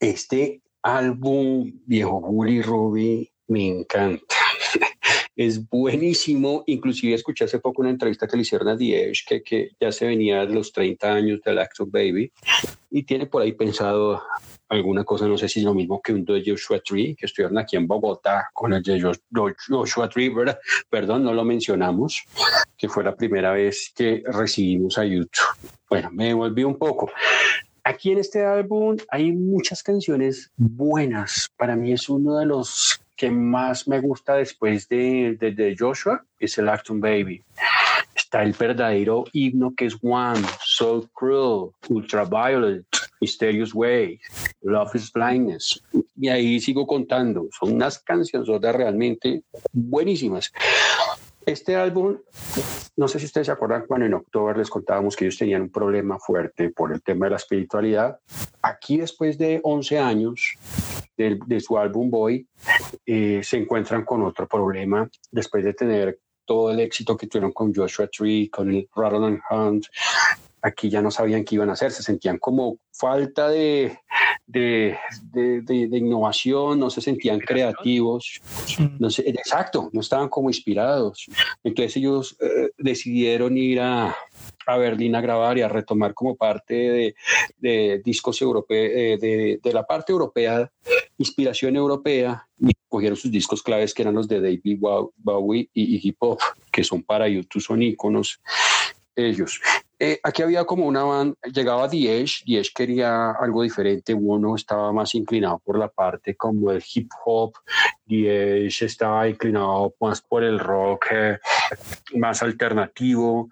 Este álbum, viejo Juli Robbie, me encanta. [laughs] es buenísimo. Inclusive escuché hace poco una entrevista que le hicieron a Diez, que, que ya se venía de los 30 años del Action Baby y tiene por ahí pensado alguna cosa, no sé si es lo mismo que un de Joshua Tree, que estuvieron aquí en Bogotá con el de Joshua Tree, ¿verdad? Perdón, no lo mencionamos, que fue la primera vez que recibimos a YouTube. Bueno, me volví un poco. Aquí en este álbum hay muchas canciones buenas. Para mí es uno de los que más me gusta después de, de, Joshua, es el Action Baby. Está el verdadero himno que es One, So Cruel, Ultraviolet, Mysterious Way, Love is Blindness. Y ahí sigo contando. Son unas canciones realmente buenísimas. Este álbum, no sé si ustedes se acuerdan cuando en octubre les contábamos que ellos tenían un problema fuerte por el tema de la espiritualidad. Aquí después de 11 años de, de su álbum Boy, eh, se encuentran con otro problema después de tener todo el éxito que tuvieron con Joshua Tree, con el Rattle Hunt, aquí ya no sabían qué iban a hacer, se sentían como falta de, de, de, innovación, no se sentían creativos, no sé, exacto, no estaban como inspirados. Entonces ellos eh, decidieron ir a, a Berlín a grabar y a retomar como parte de, discos europeos, eh, de, la parte europea, inspiración europea, y cogieron sus discos claves que eran los de David Bowie y Iggy Pop, que son para YouTube, son íconos ellos. Eh, aquí había como una banda, llegaba Diez, Diez quería algo diferente, uno estaba más inclinado por la parte como el hip hop, Diez estaba inclinado más por el rock eh, más alternativo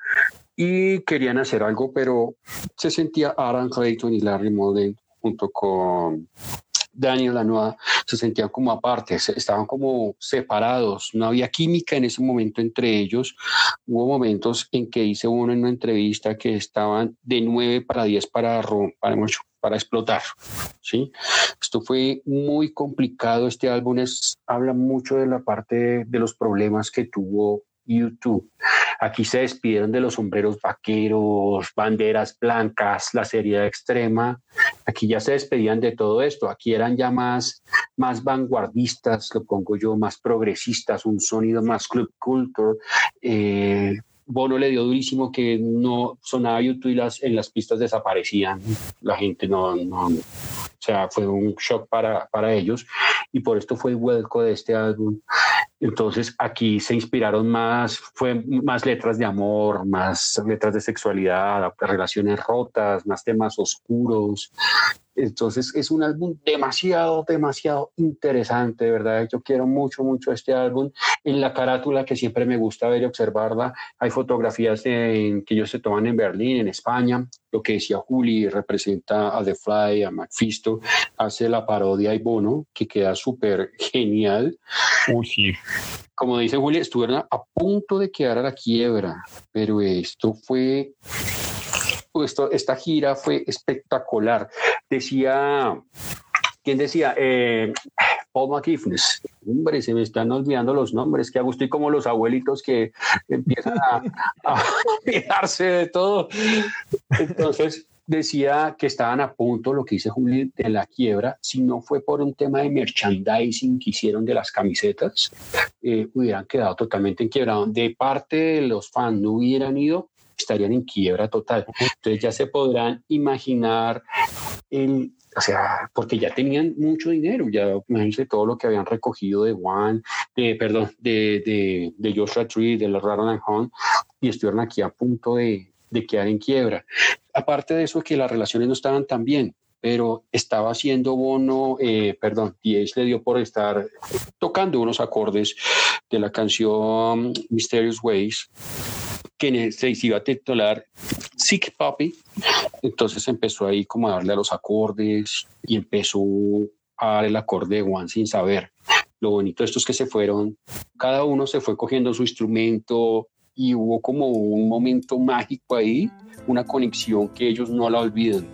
y querían hacer algo, pero se sentía Aaron Clayton y Larry Mullen junto con Daniel Lanois se sentían como aparte, estaban como separados, no había química en ese momento entre ellos. Hubo momentos en que hice uno en una entrevista que estaban de 9 para 10 para, para, para explotar. ¿sí? Esto fue muy complicado. Este álbum es, habla mucho de la parte de los problemas que tuvo YouTube. Aquí se despidieron de los sombreros vaqueros, banderas blancas, la seriedad extrema. Aquí ya se despedían de todo esto. Aquí eran ya más, más vanguardistas, lo pongo yo, más progresistas, un sonido más club culture. Eh, Bono le dio durísimo que no sonaba YouTube y las, en las pistas desaparecían. La gente no, o sea, fue un shock para, para ellos y por esto fue el vuelco de este álbum. Entonces aquí se inspiraron más, fue más letras de amor, más letras de sexualidad, relaciones rotas, más temas oscuros, entonces es un álbum demasiado, demasiado interesante, de verdad. Yo quiero mucho, mucho este álbum. En la carátula que siempre me gusta ver y observarla, hay fotografías que ellos se toman en Berlín, en España. Lo que decía Juli representa a The Fly, a Macfisto, hace la parodia y Bono, que queda súper genial. Uy, Como dice Juli, estuvieron a punto de quedar a la quiebra, pero esto fue esto, esta gira fue espectacular. Decía, ¿quién decía? Eh, Paul McIfnes. Hombre, se me están olvidando los nombres. Que Agustín como los abuelitos que empiezan a, a [laughs] olvidarse de todo. Entonces, decía que estaban a punto, lo que dice Juli, de la quiebra, si no fue por un tema de merchandising que hicieron de las camisetas, eh, hubieran quedado totalmente en quiebra. De parte de los fans no hubieran ido, estarían en quiebra total. Entonces ya se podrán imaginar el, o sea, porque ya tenían mucho dinero, ya imagínense todo lo que habían recogido de One, de, perdón, de, de, de Joshua Tree, de Raron and Hunt, y estuvieron aquí a punto de, de quedar en quiebra. Aparte de eso, que las relaciones no estaban tan bien, pero estaba haciendo Bono, eh, perdón, es le dio por estar tocando unos acordes de la canción Mysterious Ways que se iba a titular Sick Puppy. Entonces empezó ahí como a darle a los acordes y empezó a dar el acorde de One sin saber. Lo bonito de esto es que se fueron, cada uno se fue cogiendo su instrumento y hubo como un momento mágico ahí, una conexión que ellos no la olvidan.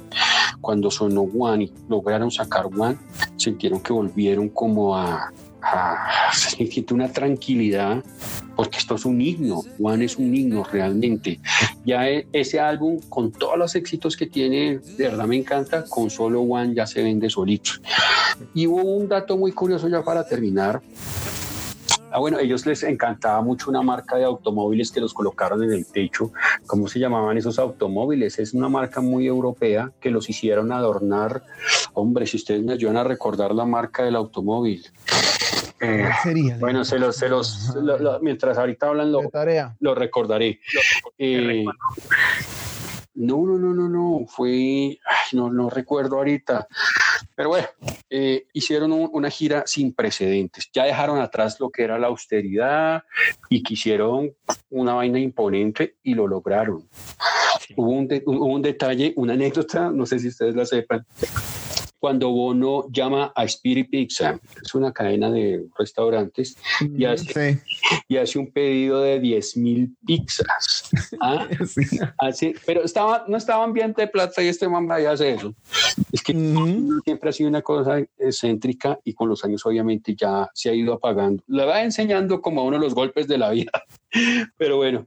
Cuando sonó One y lograron sacar One, sintieron que volvieron como a, a sentir una tranquilidad porque esto es un himno, Juan es un himno realmente. Ya e, ese álbum, con todos los éxitos que tiene, de verdad me encanta, con solo Juan ya se vende solito. Y hubo un dato muy curioso ya para terminar. Ah, bueno, ellos les encantaba mucho una marca de automóviles que los colocaron en el techo. ¿Cómo se llamaban esos automóviles? Es una marca muy europea que los hicieron adornar. Hombre, si ustedes me ayudan a recordar la marca del automóvil. Eh, sería? bueno, se los, se los, lo- lo- mientras ahorita hablan lo, tarea. lo recordaré. Eh, no, no, no, no, no, fue, ay, no, no recuerdo ahorita. Pero bueno, eh, hicieron un- una gira sin precedentes. Ya dejaron atrás lo que era la austeridad y quisieron una vaina imponente y lo lograron. Hubo un, de- hubo un detalle, una anécdota, no sé si ustedes la sepan. Cuando Bono llama a Spirit Pizza, es una cadena de restaurantes, y hace, Sí, y hace un pedido de 10 mil pizzas. [laughs] ¿Ah? sí. Así, pero estaba, no estaba ambiente de plata y este man vaya a hacer eso. Es que Ujú. siempre ha sido una cosa excéntrica y con los años obviamente ya se ha ido apagando. Le va enseñando como a uno los golpes de la vida, [laughs] pero bueno.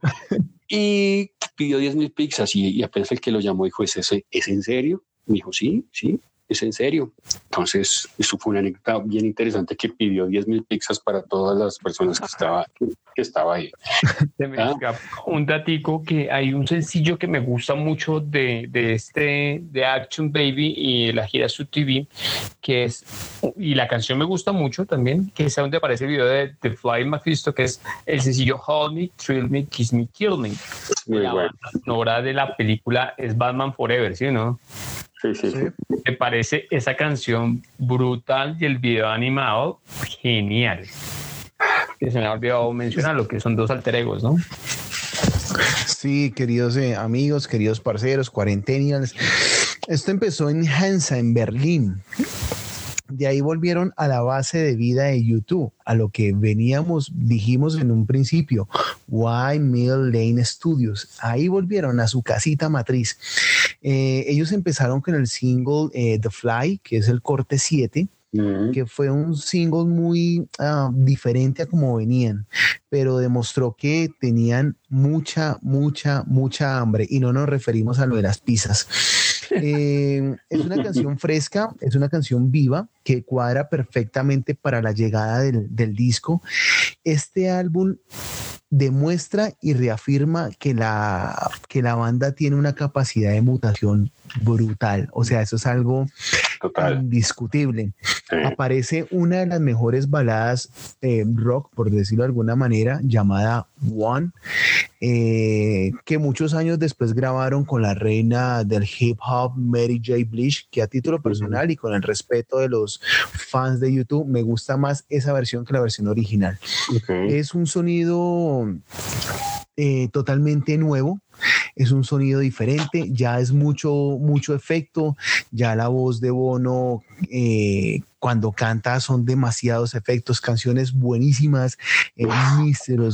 Y pidió 10 mil pizzas y, y apenas el que lo llamó dijo, ¿es, ese- ¿es en serio? Me dijo, sí, sí, es en serio. Entonces, eso fue una anécdota bien interesante que pidió 10 mil pizzas para todas las personas que estaba, que estaba ahí. [laughs] Ah. un datico que hay un sencillo que me gusta mucho de, de este de Action Baby y la gira Sub TV que es y la canción me gusta mucho también que es donde aparece el video de The Fly Mephisto que es el sencillo Hold Me, Thrill Me, Kiss Me, Kill Me Muy la bueno. sonora de la película es Batman Forever ¿sí no? Sí, sí, sí. Sí. me parece esa canción brutal y el video animado genial que se me ha olvidado mencionar lo que son dos alter egos ¿no? Sí, queridos eh, amigos, queridos parceros, cuarentenials. Esto empezó en Hansa, en Berlín. De ahí volvieron a la base de vida de YouTube, a lo que veníamos, dijimos en un principio, Why Mill Lane Studios. Ahí volvieron a su casita matriz. Eh, ellos empezaron con el single eh, The Fly, que es el corte 7, que fue un single muy ah, diferente a como venían, pero demostró que tenían mucha, mucha, mucha hambre y no nos referimos a lo de las pizzas. [laughs] Eh, es una canción fresca, es una canción viva que cuadra perfectamente para la llegada del, del disco. Este álbum demuestra y reafirma que la, que la banda tiene una capacidad de mutación brutal. O sea, eso es algo indiscutible. Aparece una de las mejores baladas eh, rock, por decirlo de alguna manera, llamada One, eh, que muchos años después grabaron con la reina del hip hop, Mary J. Blige, que a título personal y con el respeto de los fans de YouTube, me gusta más esa versión que la versión original. Es un sonido eh, totalmente nuevo es un sonido diferente, ya es mucho, mucho efecto, ya la voz de Bono eh, cuando canta son demasiados efectos, canciones buenísimas, eh,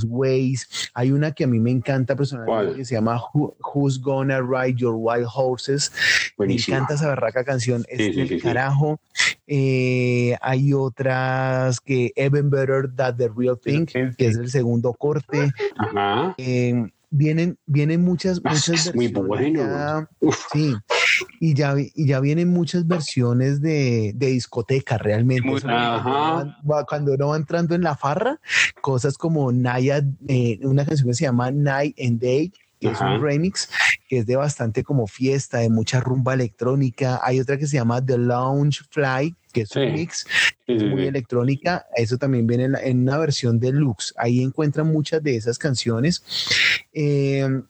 Ways, hay una que a mí me encanta personalmente que se llama Who's Gonna Ride Your Wild Horses, me encanta esa barraca canción, es el carajo, eh, hay otras que Even Better Than The Real Thing, que es el segundo corte, Ajá. Vienen, vienen muchas, ah, muchas muy bueno. sí, y ya, y ya vienen muchas versiones de, de discoteca realmente. cuando, uno va entrando en la farra, cosas como Naya, eh, una canción que se llama Night and Day, que es un remix que es de bastante como fiesta, de mucha rumba electrónica. Hay otra que se llama The Lounge Fly, que es un mix, es muy electrónica. Eso también viene en, una versión deluxe. Ahí encuentran muchas de esas canciones. Em,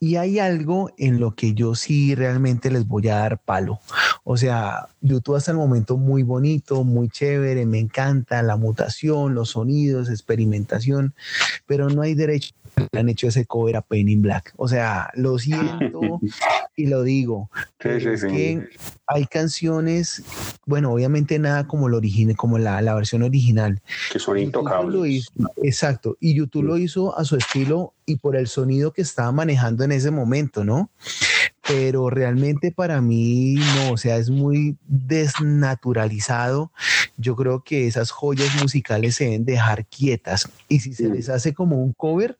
y hay algo en lo que yo sí realmente les voy a dar palo. O sea, YouTube hasta el momento muy bonito, muy chévere, me encanta la mutación, los sonidos, experimentación, pero no hay derecho [laughs] han hecho ese cover a Pain in Black. O sea, lo siento y lo digo. [laughs] que hay canciones, bueno, obviamente nada como, como la, la, versión original. Que son intocables. exacto. Y YouTube lo hizo a su estilo y por el sonido que estaba manejando en ese momento, ¿no? pero realmente para mí no, o sea, es muy desnaturalizado. Yo creo que esas joyas musicales se deben dejar quietas y si se les hace como un cover,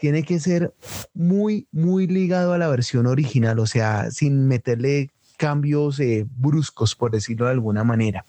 tiene que ser muy, muy ligado a la versión original, o sea, sin meterle cambios eh, bruscos, por decirlo de alguna manera.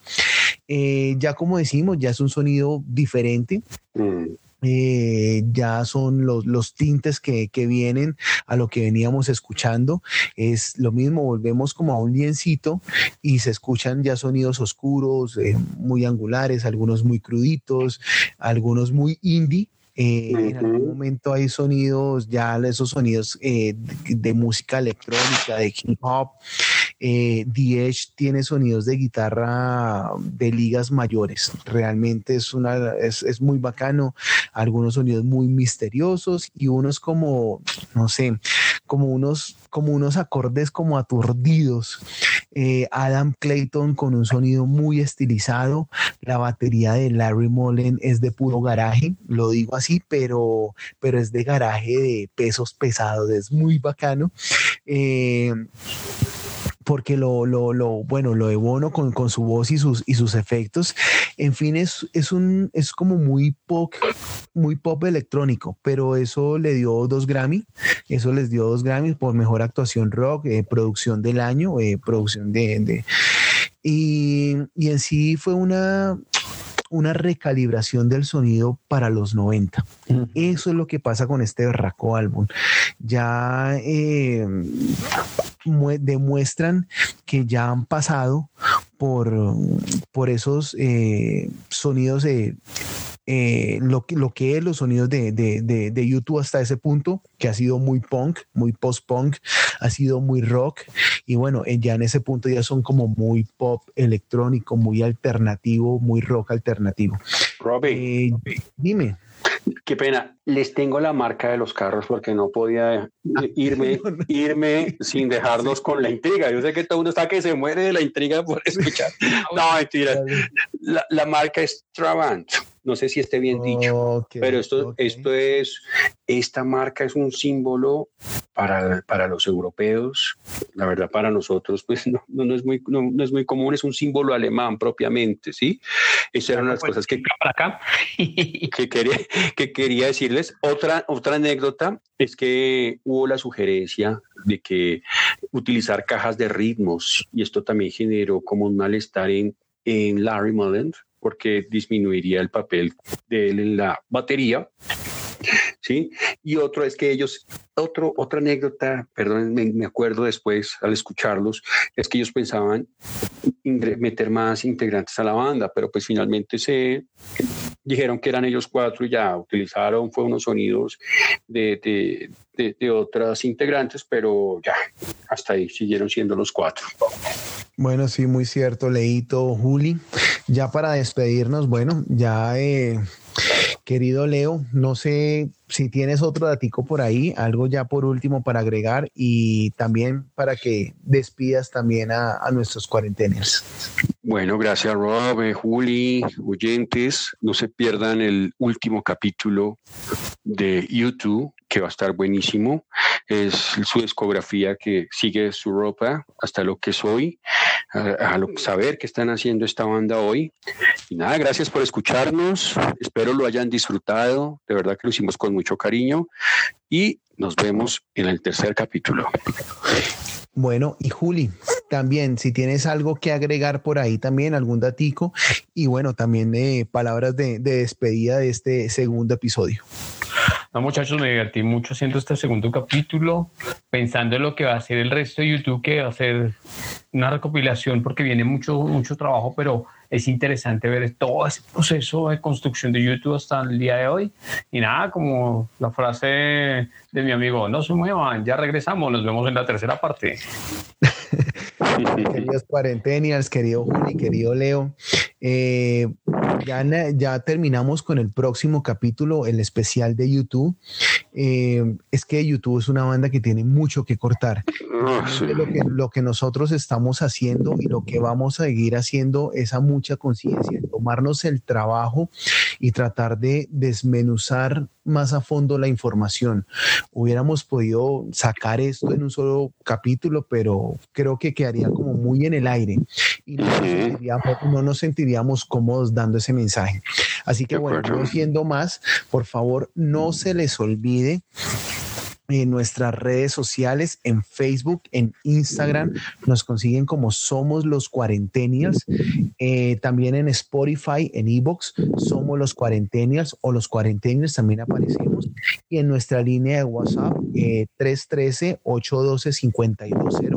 Eh, ya como decimos, ya es un sonido diferente. Mm. Eh, ya son los, los tintes que, que, vienen a lo que veníamos escuchando. Es lo mismo, volvemos como a un liencito y se escuchan ya sonidos oscuros, eh, muy angulares, algunos muy cruditos, algunos muy indie. Eh, en algún momento hay sonidos, ya esos sonidos de, de, música electrónica, de hip hop, eh, Edge tiene sonidos de guitarra de ligas mayores. Realmente es, una, es, muy bacano. Algunos sonidos muy misteriosos y unos como, no sé, como unos, como unos acordes como aturdidos. Eh, Adam Clayton con un sonido muy estilizado. La batería de Larry Mullen es de puro garaje, lo digo así, pero, pero es de garaje de pesos pesados, es muy bacano. Eh, porque lo, lo, lo, bueno, lo de Bono con, con, su voz y sus, y sus efectos, en fin, es, es, un, es como muy pop, muy pop electrónico, pero eso le dio dos Grammy, eso les dio dos Grammy por mejor actuación rock, eh, producción del año, eh, producción de, de y, y, en sí fue una, una recalibración del sonido para los 90. Eso es lo que pasa con este berraco álbum. Ya eh, demuestran que ya han pasado por, por esos eh, sonidos de eh, lo, lo, que es los sonidos de, de, de, YouTube hasta ese punto, que ha sido muy punk, muy post-punk, ha sido muy rock, y bueno, eh, ya en ese punto ya son como muy pop electrónico, muy alternativo, muy rock alternativo. Robbie, dime. Qué pena, les tengo la marca de los carros porque no podía irme, [laughs] irme sin dejarlos con la intriga. Yo sé que todo uno está que se muere de la intriga por escuchar. [laughs] No, mentira. La, la marca es Trabant. No sé si esté bien dicho, pero esto, esto es, esta marca es un símbolo para, para los europeos. La verdad, para nosotros, pues no, no, es muy, no, es muy común, es un símbolo alemán propiamente, ¿sí? Esas eran las cosas que, acá. [laughs] que, quería, que quería decirles. Otra, otra anécdota es que hubo la sugerencia de que utilizar cajas de ritmos y esto también generó como un malestar en, en Larry Mullen porque disminuiría el papel de él en la batería. ¿Sí? Y otro es que ellos, otro, otra anécdota, perdón, me, acuerdo después al escucharlos, es que ellos pensaban meter más integrantes a la banda, pero pues finalmente se dijeron que eran ellos cuatro y ya utilizaron, fue unos sonidos de, de, otras integrantes, pero ya, hasta ahí siguieron siendo los cuatro. Bueno, sí, muy cierto, Leito, Juli. Ya para despedirnos, bueno, ya eh, querido Leo, no sé si tienes otro datico por ahí, algo ya por último para agregar y también para que despidas también a, nuestros cuarentenas. Bueno, gracias Rob, eh, Juli, oyentes, no se pierdan el último capítulo de YouTube que va a estar buenísimo. Es su discografía que sigue su ropa hasta lo que soy, a, saber qué están haciendo esta banda hoy. Y nada, gracias por escucharnos. Espero lo hayan disfrutado. De verdad que lo hicimos con mucho cariño. Y nos vemos en el tercer capítulo. Bueno, y Juli, también si tienes algo que agregar por ahí también, algún datico, y bueno, también de palabras de despedida de este segundo episodio. No, muchachos, me divertí mucho haciendo este segundo capítulo, pensando en lo que va a ser el resto de YouTube, que va a ser una recopilación porque viene mucho, mucho trabajo, pero es interesante ver todo ese proceso de construcción de YouTube hasta el día de hoy. Y nada, como la frase de mi amigo, no se muevan, ya regresamos, nos vemos en la tercera parte. [laughs] Queridos cuarentenials, querido Juli, querido Leo, eh, ya, ya terminamos con el próximo capítulo, el especial de YouTube. Eh, es que YouTube es una banda que tiene mucho que cortar. Lo, que, lo que nosotros estamos haciendo y lo que vamos a seguir haciendo es a mucha conciencia, tomarnos el trabajo y tratar de desmenuzar más a fondo la información. Hubiéramos podido sacar esto en un solo capítulo, pero creo que quedaría como muy en el aire y no, no nos sentiríamos cómodos dando ese mensaje. Así que bueno, no siendo más, por favor, no se les olvide en nuestras redes sociales, en Facebook, en Instagram, nos consiguen como Somos los Cuarentenials, eh, también en Spotify, en Evox, Somos los Cuarentenials o los Cuarentenials también aparecemos y en nuestra línea de WhatsApp eh, 313-812-5200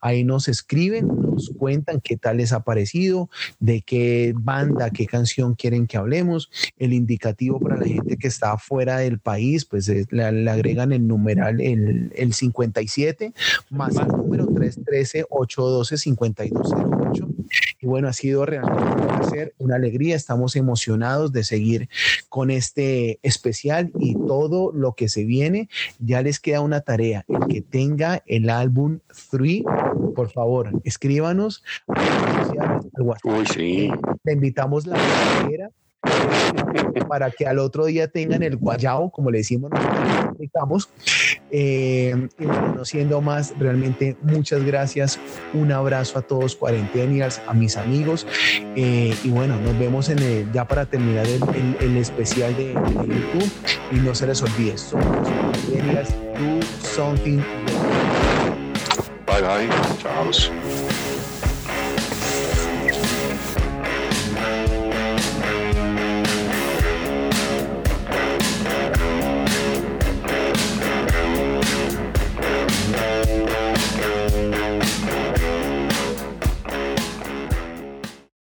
Ahí nos escriben, nos cuentan qué tal les ha parecido, de qué banda, qué canción quieren que hablemos. El indicativo para la gente que está fuera del país, pues le, le, agregan el numeral, el, el 57, más el número 313-812-5208. Y bueno, ha sido realmente un placer, una alegría. Estamos emocionados de seguir con este especial y todo lo que se viene. Ya les queda una tarea. El que tenga el álbum 3, por favor, escríbanos al WhatsApp. sí. Le invitamos la primera para que al otro día tengan el guayao, como le decimos nosotros, eh, y bueno, no siendo más, realmente muchas gracias. Un abrazo a todos cuarentenials, a mis amigos. Eh, y bueno, nos vemos en el, ya para terminar el, especial de, YouTube. Y no se les olvide, somos cuarentenials, do something. Bye bye. Chao.